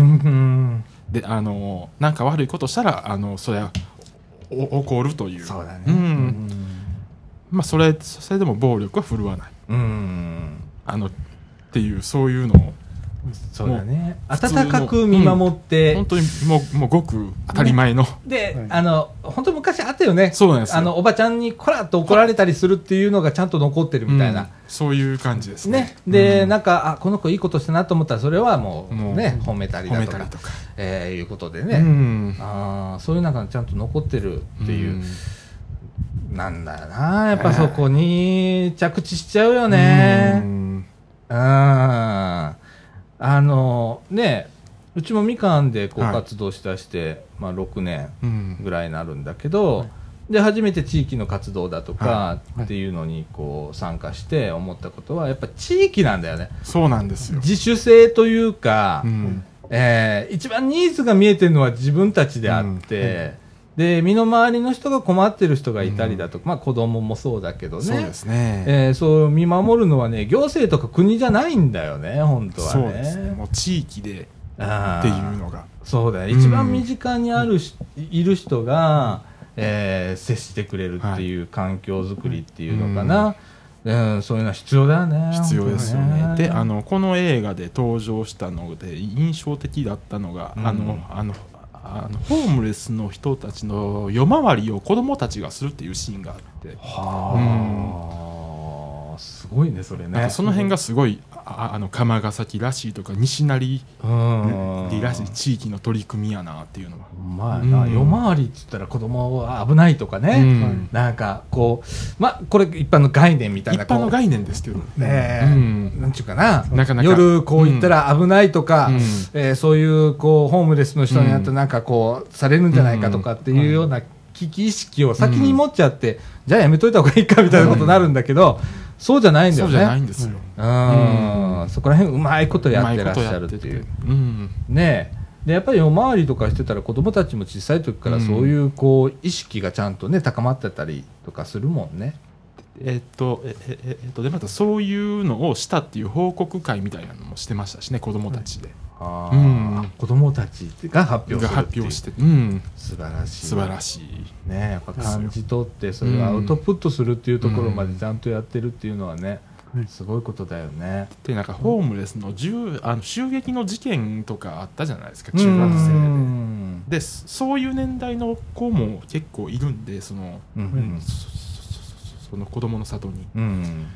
Speaker 3: であのなんか悪いことしたらあのそれはお起こるという。
Speaker 1: そうだね。
Speaker 3: ん。まあ、それそれでも暴力は振るわない。
Speaker 1: うん。
Speaker 3: あのっていうそういうのを
Speaker 1: そうだね。温かく見守って、
Speaker 3: 本当にもうもうごく当たり前の、
Speaker 1: で、
Speaker 2: はい。
Speaker 1: あの本当昔あったよね。
Speaker 3: そうなんですよ。
Speaker 1: あのおばちゃんにこらっと怒られたりするっていうのがちゃんと残ってるみたいな、
Speaker 3: うん。そういう感じですね。
Speaker 1: ね、で、
Speaker 3: うん。
Speaker 1: なんかあこの子いいことしたなと思ったらそれはもう
Speaker 3: もう
Speaker 1: ね褒めたり
Speaker 3: 褒
Speaker 1: だとか
Speaker 3: とか、
Speaker 1: えーいうことで
Speaker 3: う
Speaker 1: ね、
Speaker 3: ん。
Speaker 1: あーそういう中にちゃんと残ってるっていう、
Speaker 3: ん。
Speaker 1: なんだよな。やっぱそこに着地しちゃうよね。
Speaker 3: うん。
Speaker 1: うんあのねうちもみかんでこう
Speaker 3: はい。
Speaker 1: 活動しだして、まあ、6年
Speaker 3: うん。
Speaker 1: ぐらいになるんだけど、で初めて地域の活動だとか
Speaker 2: はい。
Speaker 1: っていうのにこう参加して思ったことはやっぱ地域なんだよね。
Speaker 3: そうなんですよ、
Speaker 1: 自主性というか、
Speaker 3: うん。
Speaker 1: えー一番ニーズが見えてるのは自分たちであって、で身の回りの人が困ってる人がいたりだとか、まあ、子供もそうだけどね。
Speaker 3: そうですね、
Speaker 1: えーそう見守るのはね行政とか国じゃないんだよね本当はね。
Speaker 3: そうですね。もう地域でっていうのが。
Speaker 1: そうだね
Speaker 3: うん。
Speaker 1: 一番身近にあるし、いる人が、えー接してくれるっていう環境づくりっていうのかな、うん。そういうのは必要だよね
Speaker 3: 必要ですよね。
Speaker 1: 本当に
Speaker 3: であのこの映画で登場したので印象的だったのが、
Speaker 1: うん。
Speaker 3: あのあのあのホームレスの人たちの夜回りを子供たちがするっていうシーンがあって。
Speaker 1: はあ、すごいねそれね。
Speaker 3: その辺がすごいああの釜ヶ崎らしいとか西成
Speaker 1: うん。
Speaker 3: らしい地域の取り組みやなっていうのは、
Speaker 1: まあな、
Speaker 3: うん。
Speaker 1: 夜回りって言ったら子供は危ないとかね、
Speaker 3: うん。
Speaker 1: なんかこうまあこれ一般の概念みたいな
Speaker 3: 一般の概念ですけど。
Speaker 1: ねえ、
Speaker 3: うん。
Speaker 1: なんちゅうかな。
Speaker 3: なかなか。
Speaker 1: 夜こう行ったら危ないとか、
Speaker 3: うん。
Speaker 1: えーそういうこうホームレスの人になってなんかこうされるんじゃないかとかっていうような危機意識を先に持っちゃって、じゃあやめといた方がいいかみたいなことになるんだけど、そうじゃないんだよね。
Speaker 3: そうじゃないんですよ、
Speaker 1: うんそこら辺うまいことやってらっしゃるっていう。
Speaker 3: うん
Speaker 1: ねえでやっぱり夜回りとかしてたら子供たちも小さい時からそういうこう意識がちゃんとね高まってたりとかするもんね。
Speaker 3: えっとええええっとでまたそういうのをしたっていう報告会みたいなのもしてましたしね子供たちで、
Speaker 1: あ
Speaker 3: うん。
Speaker 1: ー子供たちが発表
Speaker 3: が
Speaker 1: するっていう。
Speaker 3: 発表して、うん、
Speaker 1: 素晴らしい。
Speaker 3: 素晴らしい。
Speaker 1: ねやっぱ感じ取ってそれをアウトプットするっていうところまでちゃんとやってるっていうのはね、すごいことだよね。
Speaker 3: でなんかホームレスの銃あの襲撃の事件とかあったじゃないですか中学
Speaker 1: う
Speaker 3: 生
Speaker 1: ん。
Speaker 3: ででそういう年代の子も結構いるんでその
Speaker 1: うん。
Speaker 3: その子供の里に。
Speaker 1: うん。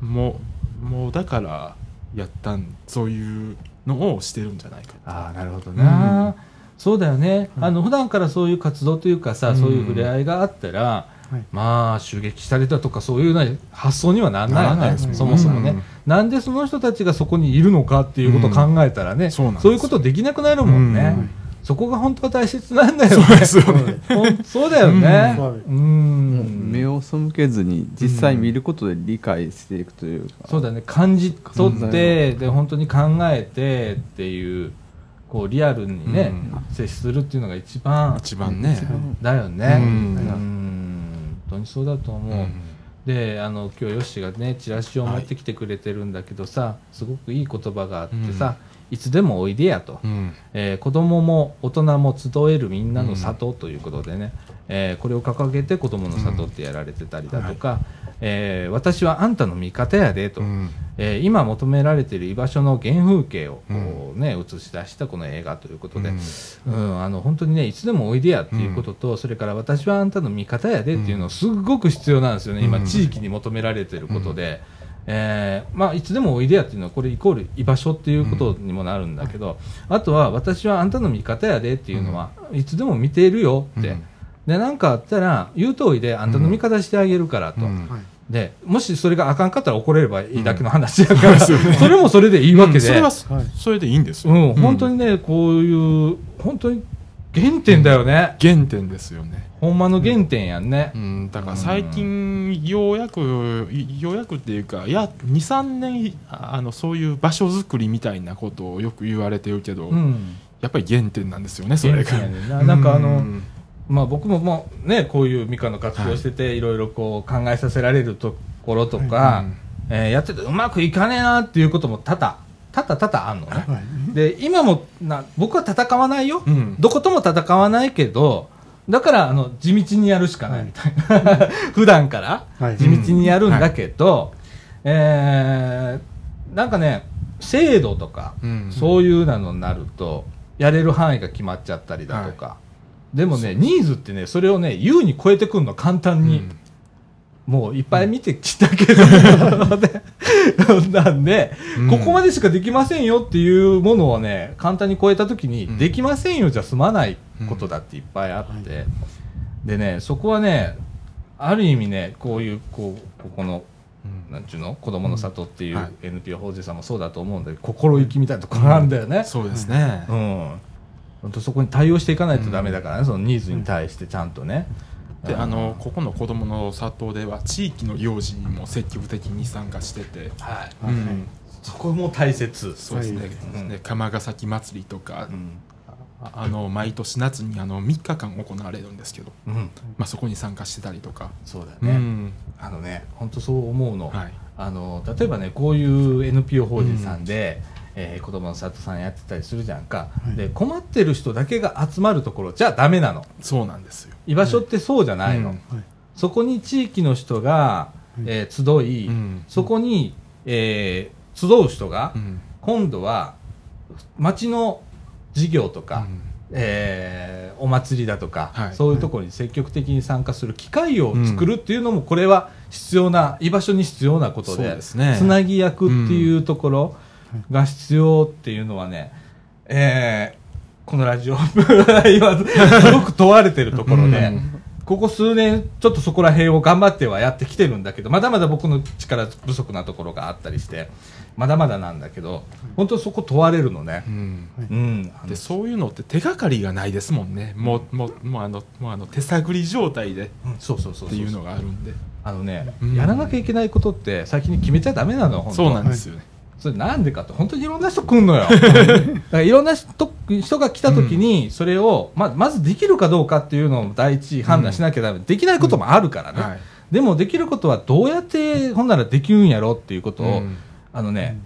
Speaker 3: もうもうだからやったんそういうのをしてるんじゃないか。
Speaker 1: ああなるほどな、
Speaker 3: うん。
Speaker 1: そうだよね、あの普段からそういう活動というかさ、
Speaker 3: うん。
Speaker 1: そういう触れ合いがあったら、
Speaker 2: はい。
Speaker 1: まあ襲撃したりだとかそういう発想にはならないよねそもそもね、
Speaker 3: うん。
Speaker 1: なんでその人たちがそこにいるのかっていうことを考えたらね、
Speaker 3: そう
Speaker 1: いうことできなくなるもんね、
Speaker 3: うん
Speaker 1: そこが本当は大切なんだよね。
Speaker 3: そうですよね。
Speaker 1: そうだよね。
Speaker 2: うん。
Speaker 1: うん、
Speaker 4: 目を背けずに実際見ることで理解していくというか、
Speaker 1: そうだね。感じ取っ
Speaker 4: 存
Speaker 1: てで本当に考えてっていうこうリアルにね、
Speaker 3: うん。
Speaker 1: 接するっていうのが一番
Speaker 3: 一番ね。
Speaker 1: だよね。
Speaker 3: う
Speaker 1: うん。ん本当にそうだと思う、
Speaker 3: うん。
Speaker 1: であの今日ヨッシーがねチラシを持ってきてくれてるんだけどさ、すごくいい言葉があってさ、いつでもおいでやと、
Speaker 3: うん。
Speaker 1: えー子供も大人も集えるみんなの里ということでね、えーこれを掲げて子供の里ってやられてたりだとか、えー私はあんたの味方やでと、
Speaker 3: うん。
Speaker 1: えー今求められている居場所の原風景をこう、ね映し出したこの映画ということで、うん。あの本当にねいつでもおいでやっていうことと、それから私はあんたの味方やでっていうのすっごく必要なんですよね、今
Speaker 3: うん。
Speaker 1: 地域に求められていることで、えーまあ、いつでもおいでやっていうのはこれイコール居場所っていうことにもなるんだけど、あとは私はあんたの味方やでっていうのは、いつでも見ているよって、
Speaker 3: うん。
Speaker 1: でなんかあったら言う通りであんたの味方してあげるからと、
Speaker 3: うん。
Speaker 2: はい。
Speaker 1: でもしそれがあかんかったら怒れればいいだけの話やから、それもそれでいいわけで、
Speaker 3: それは
Speaker 2: はい。
Speaker 3: それでいいんですよ、
Speaker 1: うん、本当にね、こういう、本当に原点だよね、
Speaker 3: 原点ですよね。
Speaker 1: ほんまの原点やんね。
Speaker 3: うん、だから最近、ようやく、いようやくっていうか、いや、2、3年ああの、そういう場所づくりみたいなことをよく言われてるけど、
Speaker 1: うん。
Speaker 3: やっぱり原点なんですよね、それが。
Speaker 1: ねんな。なんかあの
Speaker 3: うん。
Speaker 1: まあ、僕ももうね、こういうミカの活動してて、い、ろいろこう考えさせられるところとか、えーやっててうまくいかねえなっていうことも多々、多々多々あんのね。
Speaker 2: はい
Speaker 1: で、今もな、僕は戦わないよ。
Speaker 3: うん
Speaker 1: どことも戦わないけど、だから、あの、地道にやるしかないみたいな。[laughs] 普段から、
Speaker 2: はい
Speaker 1: 地道にやるんだけど、えーなんかね、制度とか、
Speaker 3: うん
Speaker 1: そういうなのになると、やれる範囲が決まっちゃったりだとか。でもね、ニーズってね、それをね、優に超えてくるの、簡単に。
Speaker 3: うん
Speaker 1: もういっぱい見てきたけど、[laughs] でなんで、
Speaker 3: うん。
Speaker 1: ここまでしかできませんよっていうものをね、簡単に超えたときに、
Speaker 3: うん。
Speaker 1: できませんよじゃ済まないことだっていっぱいあって、でね、そこはね、ある意味ね、こういう、こう、ここの、
Speaker 3: うん。
Speaker 1: なんちゅうの？子供の里っていう
Speaker 3: はい。
Speaker 1: NPO 法人さんもそうだと思うんだけど、心意気みたいなところなんだよね。
Speaker 3: そうですね。
Speaker 1: うん。本当そこに対応していかないとダメだからね、そのニーズに対してちゃんとね。
Speaker 3: で
Speaker 1: うん
Speaker 3: あのここの子どもの里では地域の行事にも積極的に参加してて、
Speaker 1: はい。
Speaker 2: はい
Speaker 3: うん
Speaker 1: そこも大切。
Speaker 3: そうですね、
Speaker 1: はい
Speaker 3: で釜ヶ崎祭りとか、
Speaker 1: うん。
Speaker 3: ああの毎年夏にあの3日間行われるんですけど、
Speaker 1: うん。
Speaker 3: まあ、そこに参加してたりとか、
Speaker 1: そうだよね。
Speaker 3: うん
Speaker 1: あのね、本当そう思うの。
Speaker 3: はい
Speaker 1: あの、例えばね、こういう NPO 法人さんで、えー子供の里さんやってたりするじゃんか、
Speaker 2: はい。
Speaker 1: で困ってる人だけが集まるところじゃダメなの。
Speaker 3: そうなんですよ。
Speaker 1: 居場所ってそうじゃないの、
Speaker 3: うん。
Speaker 2: はい。
Speaker 1: そこに地域の人が、えー集い、
Speaker 3: うん。
Speaker 1: そこに、えー集う人が、
Speaker 3: うん。
Speaker 1: 今度は町の事業とか、
Speaker 3: うん。
Speaker 1: えーお祭りだとか、
Speaker 3: はい。
Speaker 1: そういうところに積極的に参加する機会を作るっていうのも、これは必要な、居場所に必要なことで、
Speaker 3: ね。
Speaker 1: つなぎ役っていうところが必要っていうのはね、えーこのラジオ、[laughs] 今、すごく問われてるところで、
Speaker 3: うん。
Speaker 1: ここ数年、ちょっとそこら辺を頑張ってはやってきてるんだけど、まだまだ僕の力不足なところがあったりして、まだまだなんだけど、本当そこ問われるのね。
Speaker 3: う。ん。
Speaker 1: うん。
Speaker 3: でそういうのって手がかりがないですもんね、もうもうもうあのもうあの手探り状態で
Speaker 1: うん。そうそうそうそう。
Speaker 3: っていうのがあるんで、
Speaker 1: あのね、
Speaker 3: うん。
Speaker 1: やらなきゃいけないことって先に決めちゃダメなの、本当。
Speaker 3: そうなんですよね。
Speaker 1: それなんでかって、本当にいろんな人来んのよ。[laughs] だからいろんな人人が来た時に、それを、ま、まずできるかどうかっていうのを第一判断しなきゃダメ。できないこともあるからね。
Speaker 3: はい。
Speaker 1: でもできることはどうやって、ほんならできるんやろっていうことを、
Speaker 3: うん。
Speaker 1: あのね、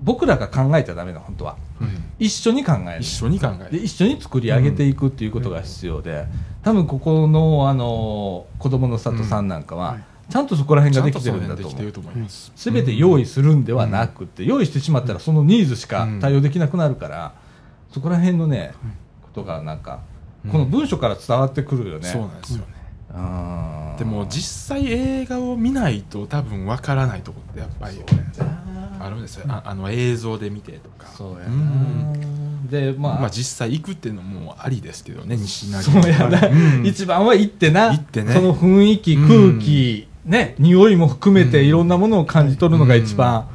Speaker 1: 僕らが考えちゃダメな、本当は。
Speaker 3: うん。
Speaker 1: 一緒に考える。
Speaker 3: 一。緒に考える。
Speaker 1: で一緒に作り上げていくっていうことが必要で、多分ここの、あの、子供の里さんなんかは、
Speaker 2: はい
Speaker 1: ちゃんとそこら辺ができてるんだと
Speaker 3: す。
Speaker 1: すべて用意するんではなくて、用意してしまったらそのニーズしか対応できなくなるから、そこら辺のね、ことがなんか、
Speaker 3: うん。
Speaker 1: この文章から伝わってくるよね。
Speaker 3: そうなんですよね。でも実際映画を見ないと多分わからないところってやっぱりあるんですよ。ああの映像で見てとか。
Speaker 1: そうやで、まあ、
Speaker 3: まあ実際行くっていうのもありですけどね、西成
Speaker 1: そうやな、
Speaker 3: うん。
Speaker 1: 一番は行ってな、
Speaker 3: 行ってね。
Speaker 1: その雰囲気、
Speaker 3: うん。
Speaker 1: 空気、ね、匂いも含めて
Speaker 3: うん
Speaker 1: いろんなものを感じ取るのが一番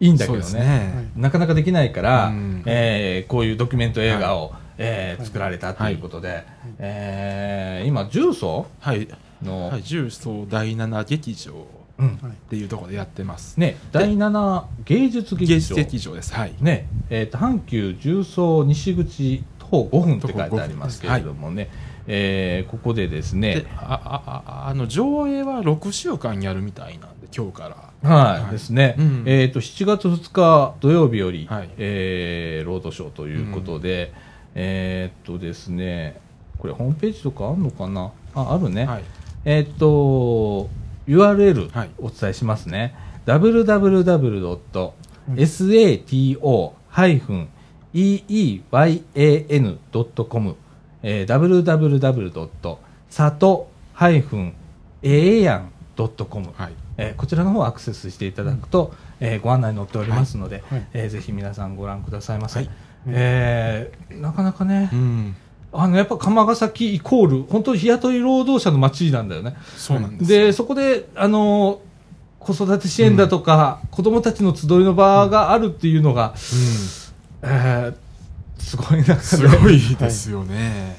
Speaker 1: いいんだけどね。
Speaker 3: ね。
Speaker 1: なかなかできないから、
Speaker 3: うん
Speaker 1: えーこういうドキュメント映画を、
Speaker 3: は
Speaker 1: えー作られたということで、えー今、重曹
Speaker 3: はい。
Speaker 1: の、
Speaker 3: はい、重曹第七劇場
Speaker 1: うん
Speaker 3: っていうところでやってます。
Speaker 1: ね、第7芸術劇場。
Speaker 3: 芸術劇場です。はい。
Speaker 1: ね、えっ、と、阪急重曹西口徒歩5分って書いてありますけれどもね、えーここでです
Speaker 3: で
Speaker 1: ね、
Speaker 3: ああああの上映は6週間やるみたいなんで、今日から。
Speaker 1: はい、
Speaker 3: はい
Speaker 1: ですね、
Speaker 3: うん
Speaker 1: えっ、と、7月2日土曜日より、
Speaker 3: はい
Speaker 1: えーロードショーということで、えっ、とですね、これホームページとかあるのかな？あ、あるね。
Speaker 3: はい。
Speaker 1: えっ、と、URL
Speaker 3: はい
Speaker 1: お伝えしますね。www.sato-eeyan.com、えー、www. さと -eeyan.com、
Speaker 3: はい。
Speaker 1: えーこちらの方をアクセスしていただくと、えーご案内載っておりますので、
Speaker 2: はい。
Speaker 1: えーぜひ皆さんご覧くださいませ、
Speaker 3: はい。
Speaker 1: えーなかなかね、
Speaker 3: うん。
Speaker 1: あのやっぱ釜ヶ崎イコール本当日雇い労働者の街なんだよね。
Speaker 3: そうなんですよ。
Speaker 1: でそこであの子育て支援だとか、子供たちの集いの場があるっていうのが、えーすごいな
Speaker 3: すごいですよね。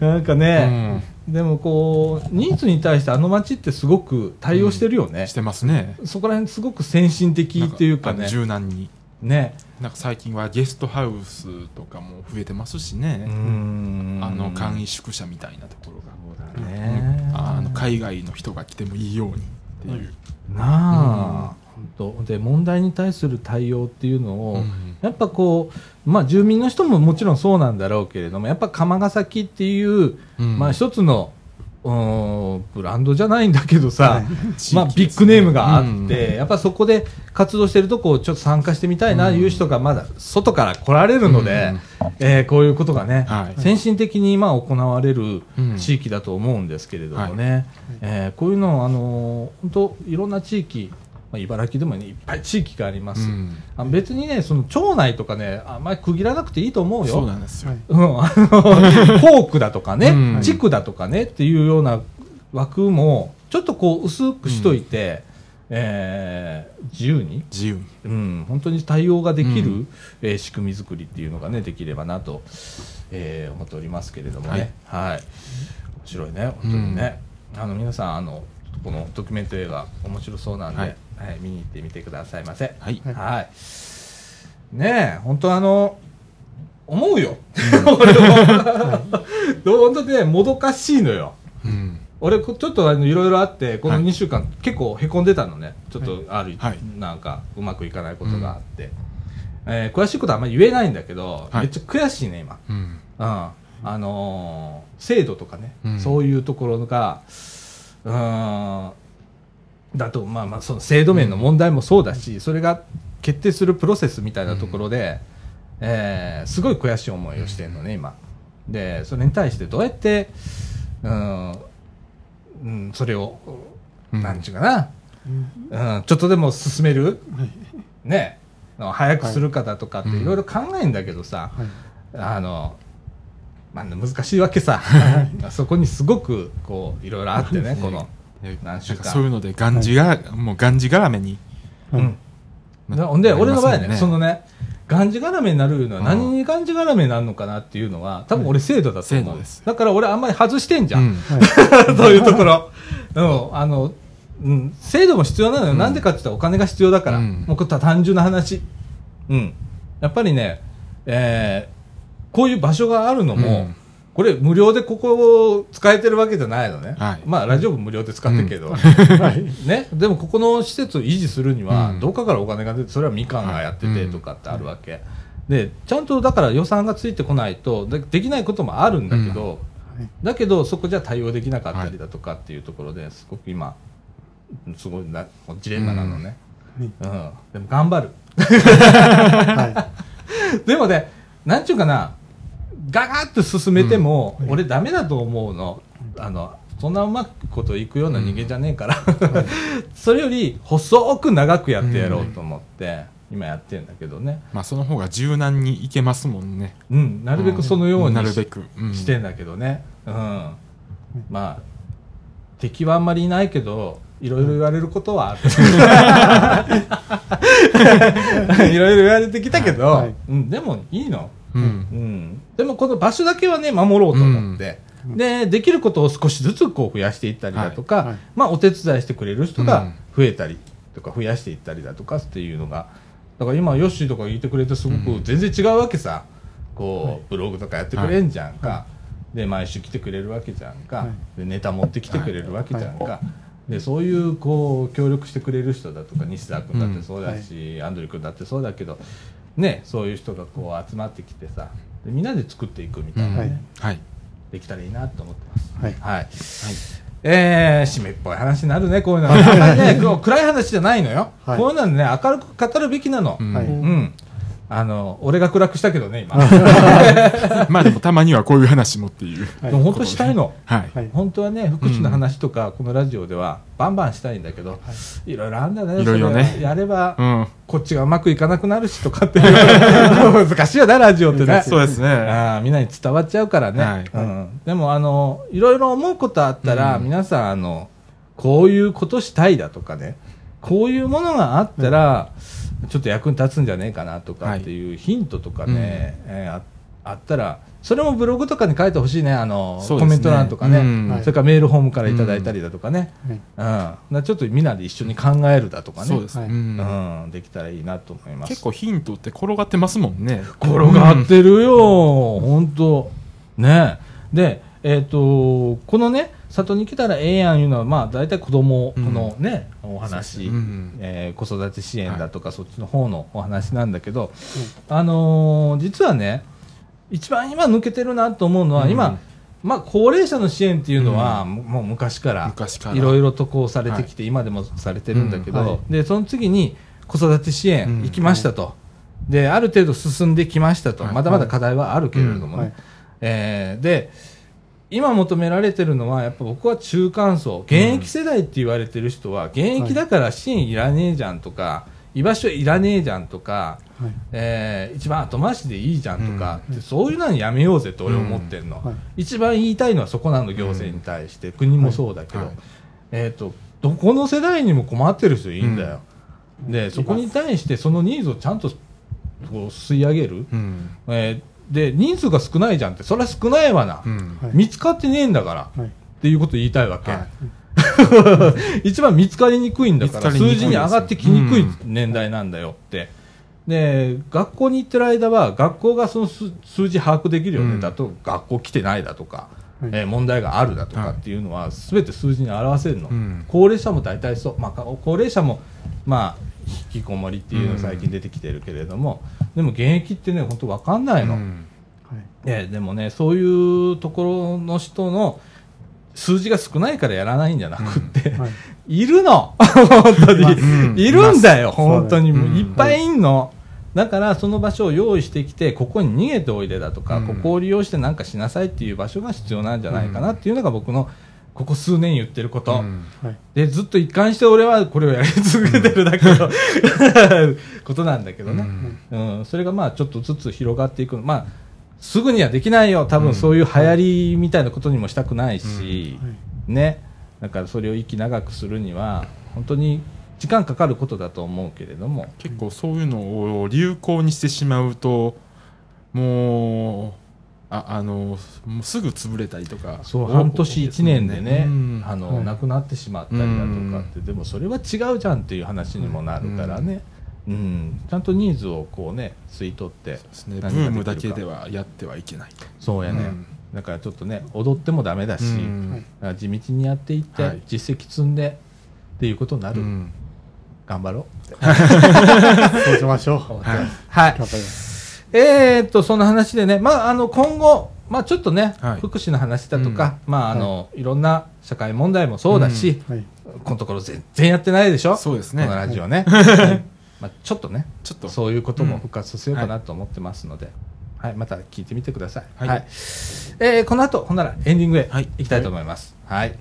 Speaker 1: なんかね、でもこうニーズに対してあの街ってすごく対応してるよね、
Speaker 3: してますね。
Speaker 1: そこら辺すごく先進的っていうかね
Speaker 3: 柔軟に。
Speaker 1: ね
Speaker 3: なんか最近はゲストハウスとかも増えてますし
Speaker 1: う
Speaker 3: ね。
Speaker 1: ん
Speaker 3: あの簡易宿舎みたいなところが。
Speaker 1: そうだね
Speaker 3: あの海外の人が来てもいいようにっていう。
Speaker 1: なあ、本当。で問題に対する対応っていうのを、
Speaker 3: うん。
Speaker 1: やっぱこう、まあ、住民の人ももちろんそうなんだろうけれどもやっぱ釜ヶ崎っていう、
Speaker 3: うん。
Speaker 1: まあ、一つのうんブランドじゃないんだけどさ、
Speaker 3: 地域
Speaker 1: まあ、ビッグネームがあって、
Speaker 3: うん。
Speaker 1: やっぱそこで活動してるとこをちょっと参加してみたいな、
Speaker 3: うん。
Speaker 1: いう人がまだ外から来られるので、えーこういうことがね、
Speaker 3: はい。
Speaker 1: 先進的にまあ行われる
Speaker 3: うん
Speaker 1: 地域だと思うんですけれどもね、えーこういうのをあのー本当いろんな地域、まあ、茨城でも、ね、いっぱい地域があります、
Speaker 3: うん
Speaker 1: あ別にねその町内とかねあんまり区切らなくていいと思うよ。
Speaker 3: そうなんですよ。
Speaker 2: はい
Speaker 1: うん、あの、[laughs] 校区だとかね、
Speaker 3: うん
Speaker 1: 地区だとかねっていうような枠も、ちょっとこう薄くしといて、えー自由に、
Speaker 3: 自由に。
Speaker 1: うん、本当に対応ができる、
Speaker 3: うん
Speaker 1: えー仕組み作りっていうのがね、できればなと、えー思っておりますけれどもね。はい。面白いね、本当にね。あの、皆さん、あの、このドキュメント映画、面白そうなんで、は
Speaker 3: はいい、
Speaker 1: 見に行ってみてくださいませ。
Speaker 3: はい。
Speaker 2: はい
Speaker 1: はい。ねえ、本当あの、思うよ。[laughs] 俺も。本当ね、もどかしいのよ。
Speaker 3: うん。
Speaker 1: 俺、こちょっとあのいろいろあって、この
Speaker 3: はい
Speaker 1: 2週間、結構へこんでたのね。ちょっとある、
Speaker 3: はい
Speaker 1: なんか、うまくいかないことがあって。えー詳しいことはあんまり言えないんだけど、
Speaker 3: はい
Speaker 1: めっちゃ悔しいね、今。
Speaker 3: うん。
Speaker 1: うん。あのー制度とかね、
Speaker 3: うん
Speaker 1: そういうところが、うーん、だと、まあまあ、その制度面の問題もそうだし、それが決定するプロセスみたいなところで、えーすごい悔しい思いをしてるのね、今。で、それに対してどうやって、うん、うん、それを、
Speaker 3: うん。
Speaker 1: なんちゅうかな、うん、ちょっとでも進める、ね、早くするかだとかって
Speaker 3: はい。
Speaker 1: いろいろ考えるんだけどさ、
Speaker 2: はい。
Speaker 1: あの、まあ、難しいわけさ。[laughs] そこにすごく、こう、いろいろあってね、この、
Speaker 3: で
Speaker 1: 何週間？
Speaker 3: そういうので、がんじが、もうがんじがらめに。
Speaker 1: うん。ほんで、俺の場合ね、そのね、がんじがらめになるのは
Speaker 3: うん
Speaker 1: 何にがんじがらめになるのかなっていうのは、多分俺制度だと思う。
Speaker 3: 制度です
Speaker 1: だから俺あんまり外してんじゃ。
Speaker 3: うんん。[laughs]
Speaker 1: そういうところ。うん、あの、うん、制度も必要なのよ。
Speaker 3: うん
Speaker 1: なんでかって言ったらお金が必要だから。
Speaker 3: うん
Speaker 1: もうこれは単純な話。うん。やっぱりね、えーこういう場所があるのも、
Speaker 3: うん
Speaker 1: これ無料でここを使えてるわけじゃないのね。
Speaker 3: はい
Speaker 1: まあラジオも無料で使ってるけど、
Speaker 2: はい。[laughs]
Speaker 1: ね、でもここの施設を維持するには、
Speaker 3: うん
Speaker 1: どっかからお金が出て、それはみかんがやっててとかってあるわけ。で、ちゃんとだから予算がついてこないと、でできないこともあるんだけど、
Speaker 2: はい
Speaker 1: だけどそこじゃ対応できなかったりだとかっていうところですごく今、すごいなジレンマなのね。うん。でも頑張る。
Speaker 2: は [laughs]
Speaker 1: でもね、なんちゅうかな、ガガッと進めても、俺ダメだと思うの。あの、そんなうまくこといくような人間じゃねえから。それより、細く長くやってやろうと思って、今やってんだけどね。
Speaker 3: まあ、その方が柔軟にいけますもんね。
Speaker 1: うん、なるべくそのようにし
Speaker 3: なるべく。うん
Speaker 1: してんだけどね。うん。まあ、敵はあんまりいないけど、いろいろ言われることは。[laughs] いろいろ言われてきたけど、
Speaker 2: はい
Speaker 1: うん、でもいいの。
Speaker 3: うん。
Speaker 1: うん、でもこの場所だけはね守ろうと思って、でできることを少しずつこう増やしていったりだとか、
Speaker 2: はいはい。
Speaker 1: まあ、お手伝いしてくれる人が
Speaker 3: うん。
Speaker 1: 増えたりとか増やしていったりだとかっていうのがだから今ヨッシーとか言ってくれてすごく全然違うわけさ、こうブログとかやってくれんじゃんか、で毎週来てくれるわけじゃんか、
Speaker 2: はい。
Speaker 1: でネタ持ってきてくれるわけじゃんか、でそういうこう協力してくれる人だとか西田君だってそうだし、アンドリュー君だってそうだけど、ね、そういう人がこう集まってきてさでみんなで作っていくみたいな、ね
Speaker 3: うんはい。
Speaker 1: できたらいいなと思ってます。
Speaker 2: はい
Speaker 1: はいえー、締めっぽい話になるね、こういうのは。[laughs] ね、暗い話じゃないのよ。
Speaker 2: はい
Speaker 1: こういうのはね、明るく語るべきなの。
Speaker 3: うん
Speaker 2: はい
Speaker 1: うん。あの、俺が暗くしたけどね、今。[laughs]
Speaker 3: まあでもたまにはこういう話もっていう。
Speaker 2: はい
Speaker 1: でも本当したいの。
Speaker 3: はい。
Speaker 2: はい
Speaker 1: 本当はね、福祉の話とか、このラジオではバンバンしたいんだけど、いろいろあるんだね。
Speaker 3: いろいろね
Speaker 1: やれば、
Speaker 3: うん。
Speaker 1: こっちがうまくいかなくなるしとかっていう。[laughs] 難しいよな、ラジオってね。
Speaker 3: そうですね。
Speaker 1: ああみんなに伝わっちゃうからね、
Speaker 3: はい
Speaker 1: うん、でもあのいろいろ思うことあったら、
Speaker 3: うん
Speaker 1: 皆さんあのこういうことしたいだとかねこういうものがあったら、ちょっと役に立つんじゃねえかなとかっていうヒントとかね、えーああったらそれもブログとかに書いてほしいねあの
Speaker 3: ね。
Speaker 1: コメント欄とかね、
Speaker 3: うん。
Speaker 2: はい
Speaker 1: それからメールホームからいただいたりだとかね、
Speaker 2: はい。
Speaker 1: うん。だからちょっとみんなで一緒に考えるだとかね。
Speaker 3: そうです。
Speaker 2: はい
Speaker 3: うん。
Speaker 1: うん、できたらいいなと思います。
Speaker 3: 結構ヒントって転がってますもんね。
Speaker 1: 転がってるよ、本当。ね。で、えっ、と、このね、里に来たらええやんいうのは、まあ、大体子供のね、お話、
Speaker 3: うん
Speaker 1: えー子育て支援だとか、そっちの方のお話なんだけど、あのー実はね、一番今抜けてるなと思うのは、
Speaker 3: うん。
Speaker 1: 今、まあ、高齢者の支援っていうのは、ももう昔から、いろいろとこうされてきて、今でもされてるんだけど、
Speaker 2: うん。はい。
Speaker 1: で、その次に子育て支援行きましたと。で、ある程度進んできましたと。
Speaker 3: はい。
Speaker 1: まだまだ課題はあるけれどもね。
Speaker 2: はい。
Speaker 1: えーで、今求められてるのは、やっぱ僕は中間層、現役世代って言われてる人は、現役だから支援いらねえじゃんとか、居場所いらねえじゃんとか、
Speaker 2: はい。
Speaker 1: えー一番後回しでいいじゃんとか、そういうのやめようぜって俺思ってるの、
Speaker 2: はい。
Speaker 1: 一番言いたいのはそこなの行政に対して、国もそうだけど、
Speaker 3: はい。
Speaker 1: えー、とどこの世代にも困ってる人いいんだよ、でそこに対してそのニーズをちゃんとこう吸い上げる、
Speaker 3: うん。
Speaker 1: えーで人数が少ないじゃんって。それは少ないわな、
Speaker 3: うん。
Speaker 2: はい。
Speaker 1: 見つかってねえんだから。
Speaker 2: はい。
Speaker 1: っていうことを言いたいわけ、
Speaker 3: はい。[laughs]
Speaker 1: 一番見つかりにくいんだから。数字に上がってきにくい
Speaker 3: うん
Speaker 1: 年代なんだよ。って、で学校に行ってる間は学校がその数数字把握できるよね、
Speaker 3: うん。
Speaker 1: だと学校来てないだとか、
Speaker 2: はい。
Speaker 1: えー問題があるだとかっていうのは全て数字に表せるの、
Speaker 3: うん。
Speaker 1: 高齢者も大体そう、まあ、か高齢者もまあ引きこもりっていうのが最近出てきてるけれども、でも現役ってね本当わかんないの、
Speaker 3: うん。
Speaker 2: はい
Speaker 1: ええでもね、そういうところの人の数字が少ないからやらないんじゃなくって、
Speaker 2: はい。
Speaker 1: いるの。本当に、
Speaker 3: うん。
Speaker 1: いるんだよ、本当に、いっぱいいんの。だから、その場所を用意してきて、ここに逃げておいでだとか、
Speaker 3: うん。
Speaker 1: ここを利用してなんかしなさいっていう場所が必要なんじゃないかなっていうのが僕の、ここ数年言ってること。
Speaker 3: うん
Speaker 2: はい
Speaker 1: で、ずっと一貫して俺はこれをやり続けてるだけの [laughs] ことなんだけどね。うん、それがまあちょっとずつ広がっていく。まあ、すぐにはできないよ。多分そういう流行りみたいなことにもしたくないし、
Speaker 2: はい
Speaker 1: ね。だからそれを息長くするには、本当に時間かかることだと思うけれども、
Speaker 3: 結構そういうのを流行にしてしまうともうああのもうすぐ潰れたりとか
Speaker 1: そう、
Speaker 3: お
Speaker 1: 半年一年でね、
Speaker 3: うん。
Speaker 1: あの、
Speaker 2: はい。
Speaker 1: 亡くなってしまったりだとかって、でもそれは違うじゃんっていう話にもなるからね。うん、ちゃんとニーズをこうね、吸い取って
Speaker 3: ですね、ブームだけではやってはいけない。と
Speaker 1: そうやね、
Speaker 3: うん。
Speaker 1: だからちょっとね踊ってもダメだし、だ地道にやっていって、
Speaker 3: はい。
Speaker 1: 実績積んでっていうことになる、
Speaker 3: うん。
Speaker 1: 頑張ろう
Speaker 2: そうしましょう。
Speaker 1: はい、
Speaker 3: はい。
Speaker 1: はい。
Speaker 2: 頑張ります
Speaker 1: えー、っとその話でね、まあ、あの今後、まあ、ちょっとね、
Speaker 3: はい。
Speaker 1: 福祉の話だとか、まああのいろんな社会問題もそうだし、
Speaker 2: はい。
Speaker 1: このところ全然やってないでしょ？
Speaker 3: そうですね。
Speaker 1: このラジオね、はい。まあ、ちょっとね
Speaker 3: ちょっと。
Speaker 1: そういうことも復活させようかなと思ってますので、はい。また聞いてみてください、
Speaker 3: はい。
Speaker 1: えーこの後ほんならエンディングへ
Speaker 3: はい。
Speaker 1: 行きたいと思います、はい。はい、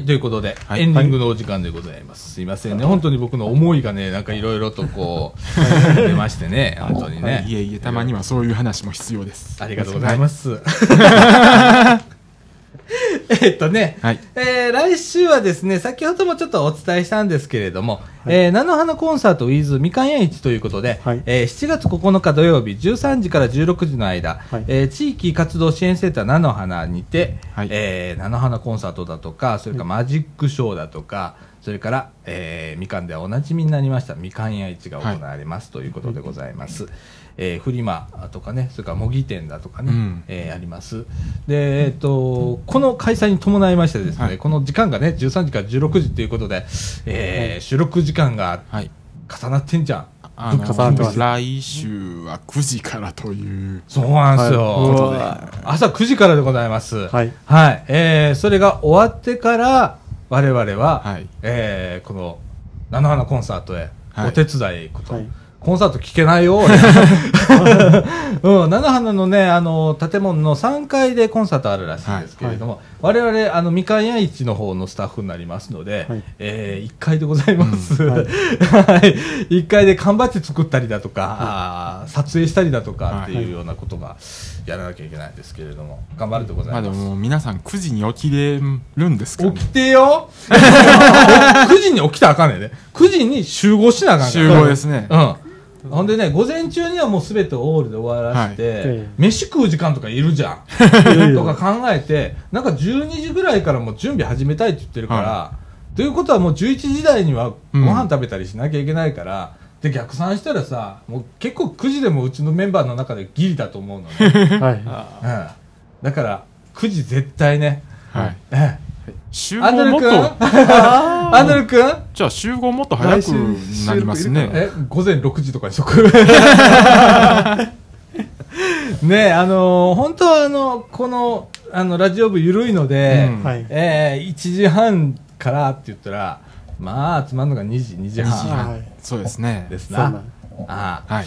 Speaker 1: ということで、
Speaker 3: はい
Speaker 1: エンディングのお時間でございます。すいませんね。本当に僕の思いがね、なんかいろいろとこう、出ましてね、本当にね。
Speaker 3: いえいえ、たまにはそういう話も必要です。
Speaker 1: ありがとうございます。[laughs] えっとね、
Speaker 3: はい。
Speaker 1: えー来週はですね、先ほどもちょっとお伝えしたんですけれども、えー菜の花コンサート with みかん屋市ということで、
Speaker 2: はい。
Speaker 1: えー7月9日土曜日13時から16時の間、
Speaker 2: はい。
Speaker 1: えー地域活動支援センター菜の花にて、
Speaker 3: はい。
Speaker 1: えー菜の花コンサートだとか、それからマジックショーだとか、それから、えーみかんではおなじみになりましたみかん屋市が行われます、ということでございます。えーフリマとかね、それから模擬店だとかね、
Speaker 3: うん
Speaker 1: えーあります。で、えっ、と、この開催に伴いましてですね、
Speaker 3: はい
Speaker 1: この時間がね、13時から16時ということで、えー収録時間が
Speaker 3: はい。
Speaker 1: 重なってんじゃん。
Speaker 3: あ
Speaker 2: 重なってます
Speaker 3: 来週は9時からという。
Speaker 1: そうなんですよ。
Speaker 2: はい
Speaker 1: 朝9時からでございます。
Speaker 2: はい
Speaker 1: はい。えーそれが終わってから、我々は、
Speaker 3: はい。
Speaker 1: えーこの、菜の花コンサートへ、
Speaker 3: はい。
Speaker 1: お手伝いへ行くと。
Speaker 2: はい。
Speaker 1: コンサート聞けないよ、俺。[laughs] うん、菜の花のね、あの、建物の3階でコンサートあるらしいんですけれども、我々、あの、みかん屋市の方のスタッフになりますので、
Speaker 2: はい
Speaker 1: えー、1階でございます。
Speaker 2: うんは
Speaker 1: はいい。1階で缶バッジ作ったりだとか、あー撮影したりだとかっていうようなことがやらなきゃいけないんですけれども、頑張るでございます。
Speaker 3: まあでも皆さん9時に起きれるんですかね
Speaker 1: 起きてよ [laughs] !9 時に起きたらあかんねんね。9時に集合しなあかんから。
Speaker 3: 集合ですね。
Speaker 1: うん。ほんでね、午前中にはもうすべてオールで終わらせて、
Speaker 2: ええ
Speaker 1: 飯食う時間とかいるじゃん。[laughs] とか考えて、なんか12時ぐらいからもう準備始めたいって言ってるから、
Speaker 3: は
Speaker 1: ということはもう11時台にはご
Speaker 3: うん
Speaker 1: 飯食べたりしなきゃいけないから、で、逆算したらさ、もう結構9時でもうちのメンバーの中でギリだと思うのね。[laughs]
Speaker 2: はい。
Speaker 1: うん。だから、9時絶対ね。
Speaker 3: はい。
Speaker 1: えアンドル君？
Speaker 3: 合もっと、
Speaker 1: アンドル君？
Speaker 3: じゃあ集合もっと早くなりますね。
Speaker 1: え、午前6時とかにしとく [laughs] ねえ、あのー本当はあの、この、あの、ラジオ部緩いので、
Speaker 3: うん
Speaker 2: はい。
Speaker 1: えー、1時半からって言ったら、まあ、集まるのが2時、2時
Speaker 3: 2時
Speaker 1: 半
Speaker 3: 半
Speaker 2: はい
Speaker 3: そうですね。
Speaker 1: ですな。ああ
Speaker 3: はい。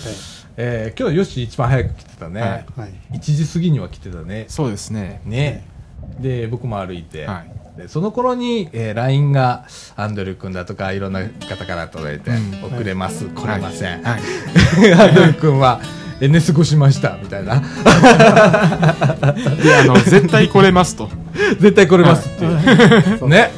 Speaker 1: えー今日はよし一番早く来てたね。
Speaker 3: はい
Speaker 2: はい。
Speaker 1: 1時過ぎには来てたね。
Speaker 3: そうですね。
Speaker 1: ね。で、僕も歩いて、
Speaker 3: はい。
Speaker 1: でその頃に、えー LINE がアンドル君だとかいろんな方から届いて、
Speaker 3: うん。
Speaker 1: 遅れます、来れません、
Speaker 3: はい。[laughs]
Speaker 1: アンドル君は N 過ごしましたみたいな。
Speaker 3: で、あの、絶対来れますと。[laughs]
Speaker 1: 絶対来れますっていう、[laughs] ね。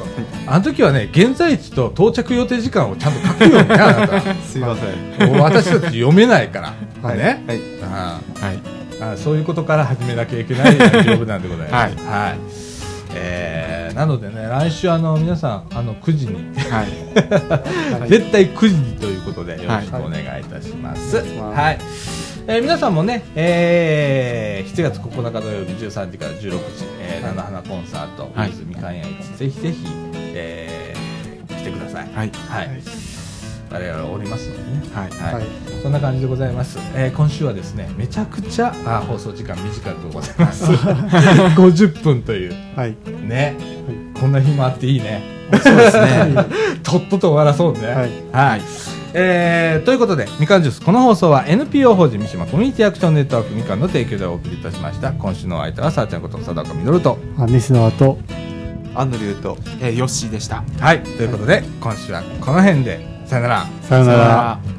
Speaker 1: あの時はね現在地と到着予定時間をちゃんと書くようになた。
Speaker 4: すいません。
Speaker 1: もう私たち読めないから、
Speaker 2: はい。
Speaker 1: ね、
Speaker 4: はい。
Speaker 1: あ
Speaker 3: はい。
Speaker 1: あそういうことから始めなきゃいけない大丈夫なんでございます。
Speaker 3: はい。
Speaker 1: はい。えーなのでね、来週あの皆さんあの9時に、
Speaker 3: はい。[laughs]
Speaker 1: 絶対9時にということでよろしくお願いいたします。はい。
Speaker 2: はい
Speaker 1: えー皆さんもね、えー7月9日土曜日13時から16時、えー、菜の花コンサート、
Speaker 3: はい
Speaker 1: 水みかん屋市、ぜひぜひ、えー来てください。
Speaker 3: はい。
Speaker 1: はい。我々おりますのでね。
Speaker 3: はい。
Speaker 1: はい
Speaker 2: はい。
Speaker 1: そんな感じでございます。えー今週はですね、めちゃくちゃあ放送時間短くございます。[laughs] 50分という。
Speaker 2: はい。
Speaker 1: ね。こんな日もあっていいね。
Speaker 3: そうですね。[laughs]
Speaker 1: とっとと終わらそうね。
Speaker 2: はい。
Speaker 1: はい。えーということで、みかんジュース、この放送は NPO 法人三島コミュニティアクションネットワークみかんの提供でお送りいたしました。今週のお相手は、さあちゃんこと貞岡みのると。
Speaker 2: あ、西野と、
Speaker 4: アンドリューと。
Speaker 3: えー、ヨッシーでした。
Speaker 1: はい。ということで、今週はこの辺で。
Speaker 2: さよなら。
Speaker 3: さよなら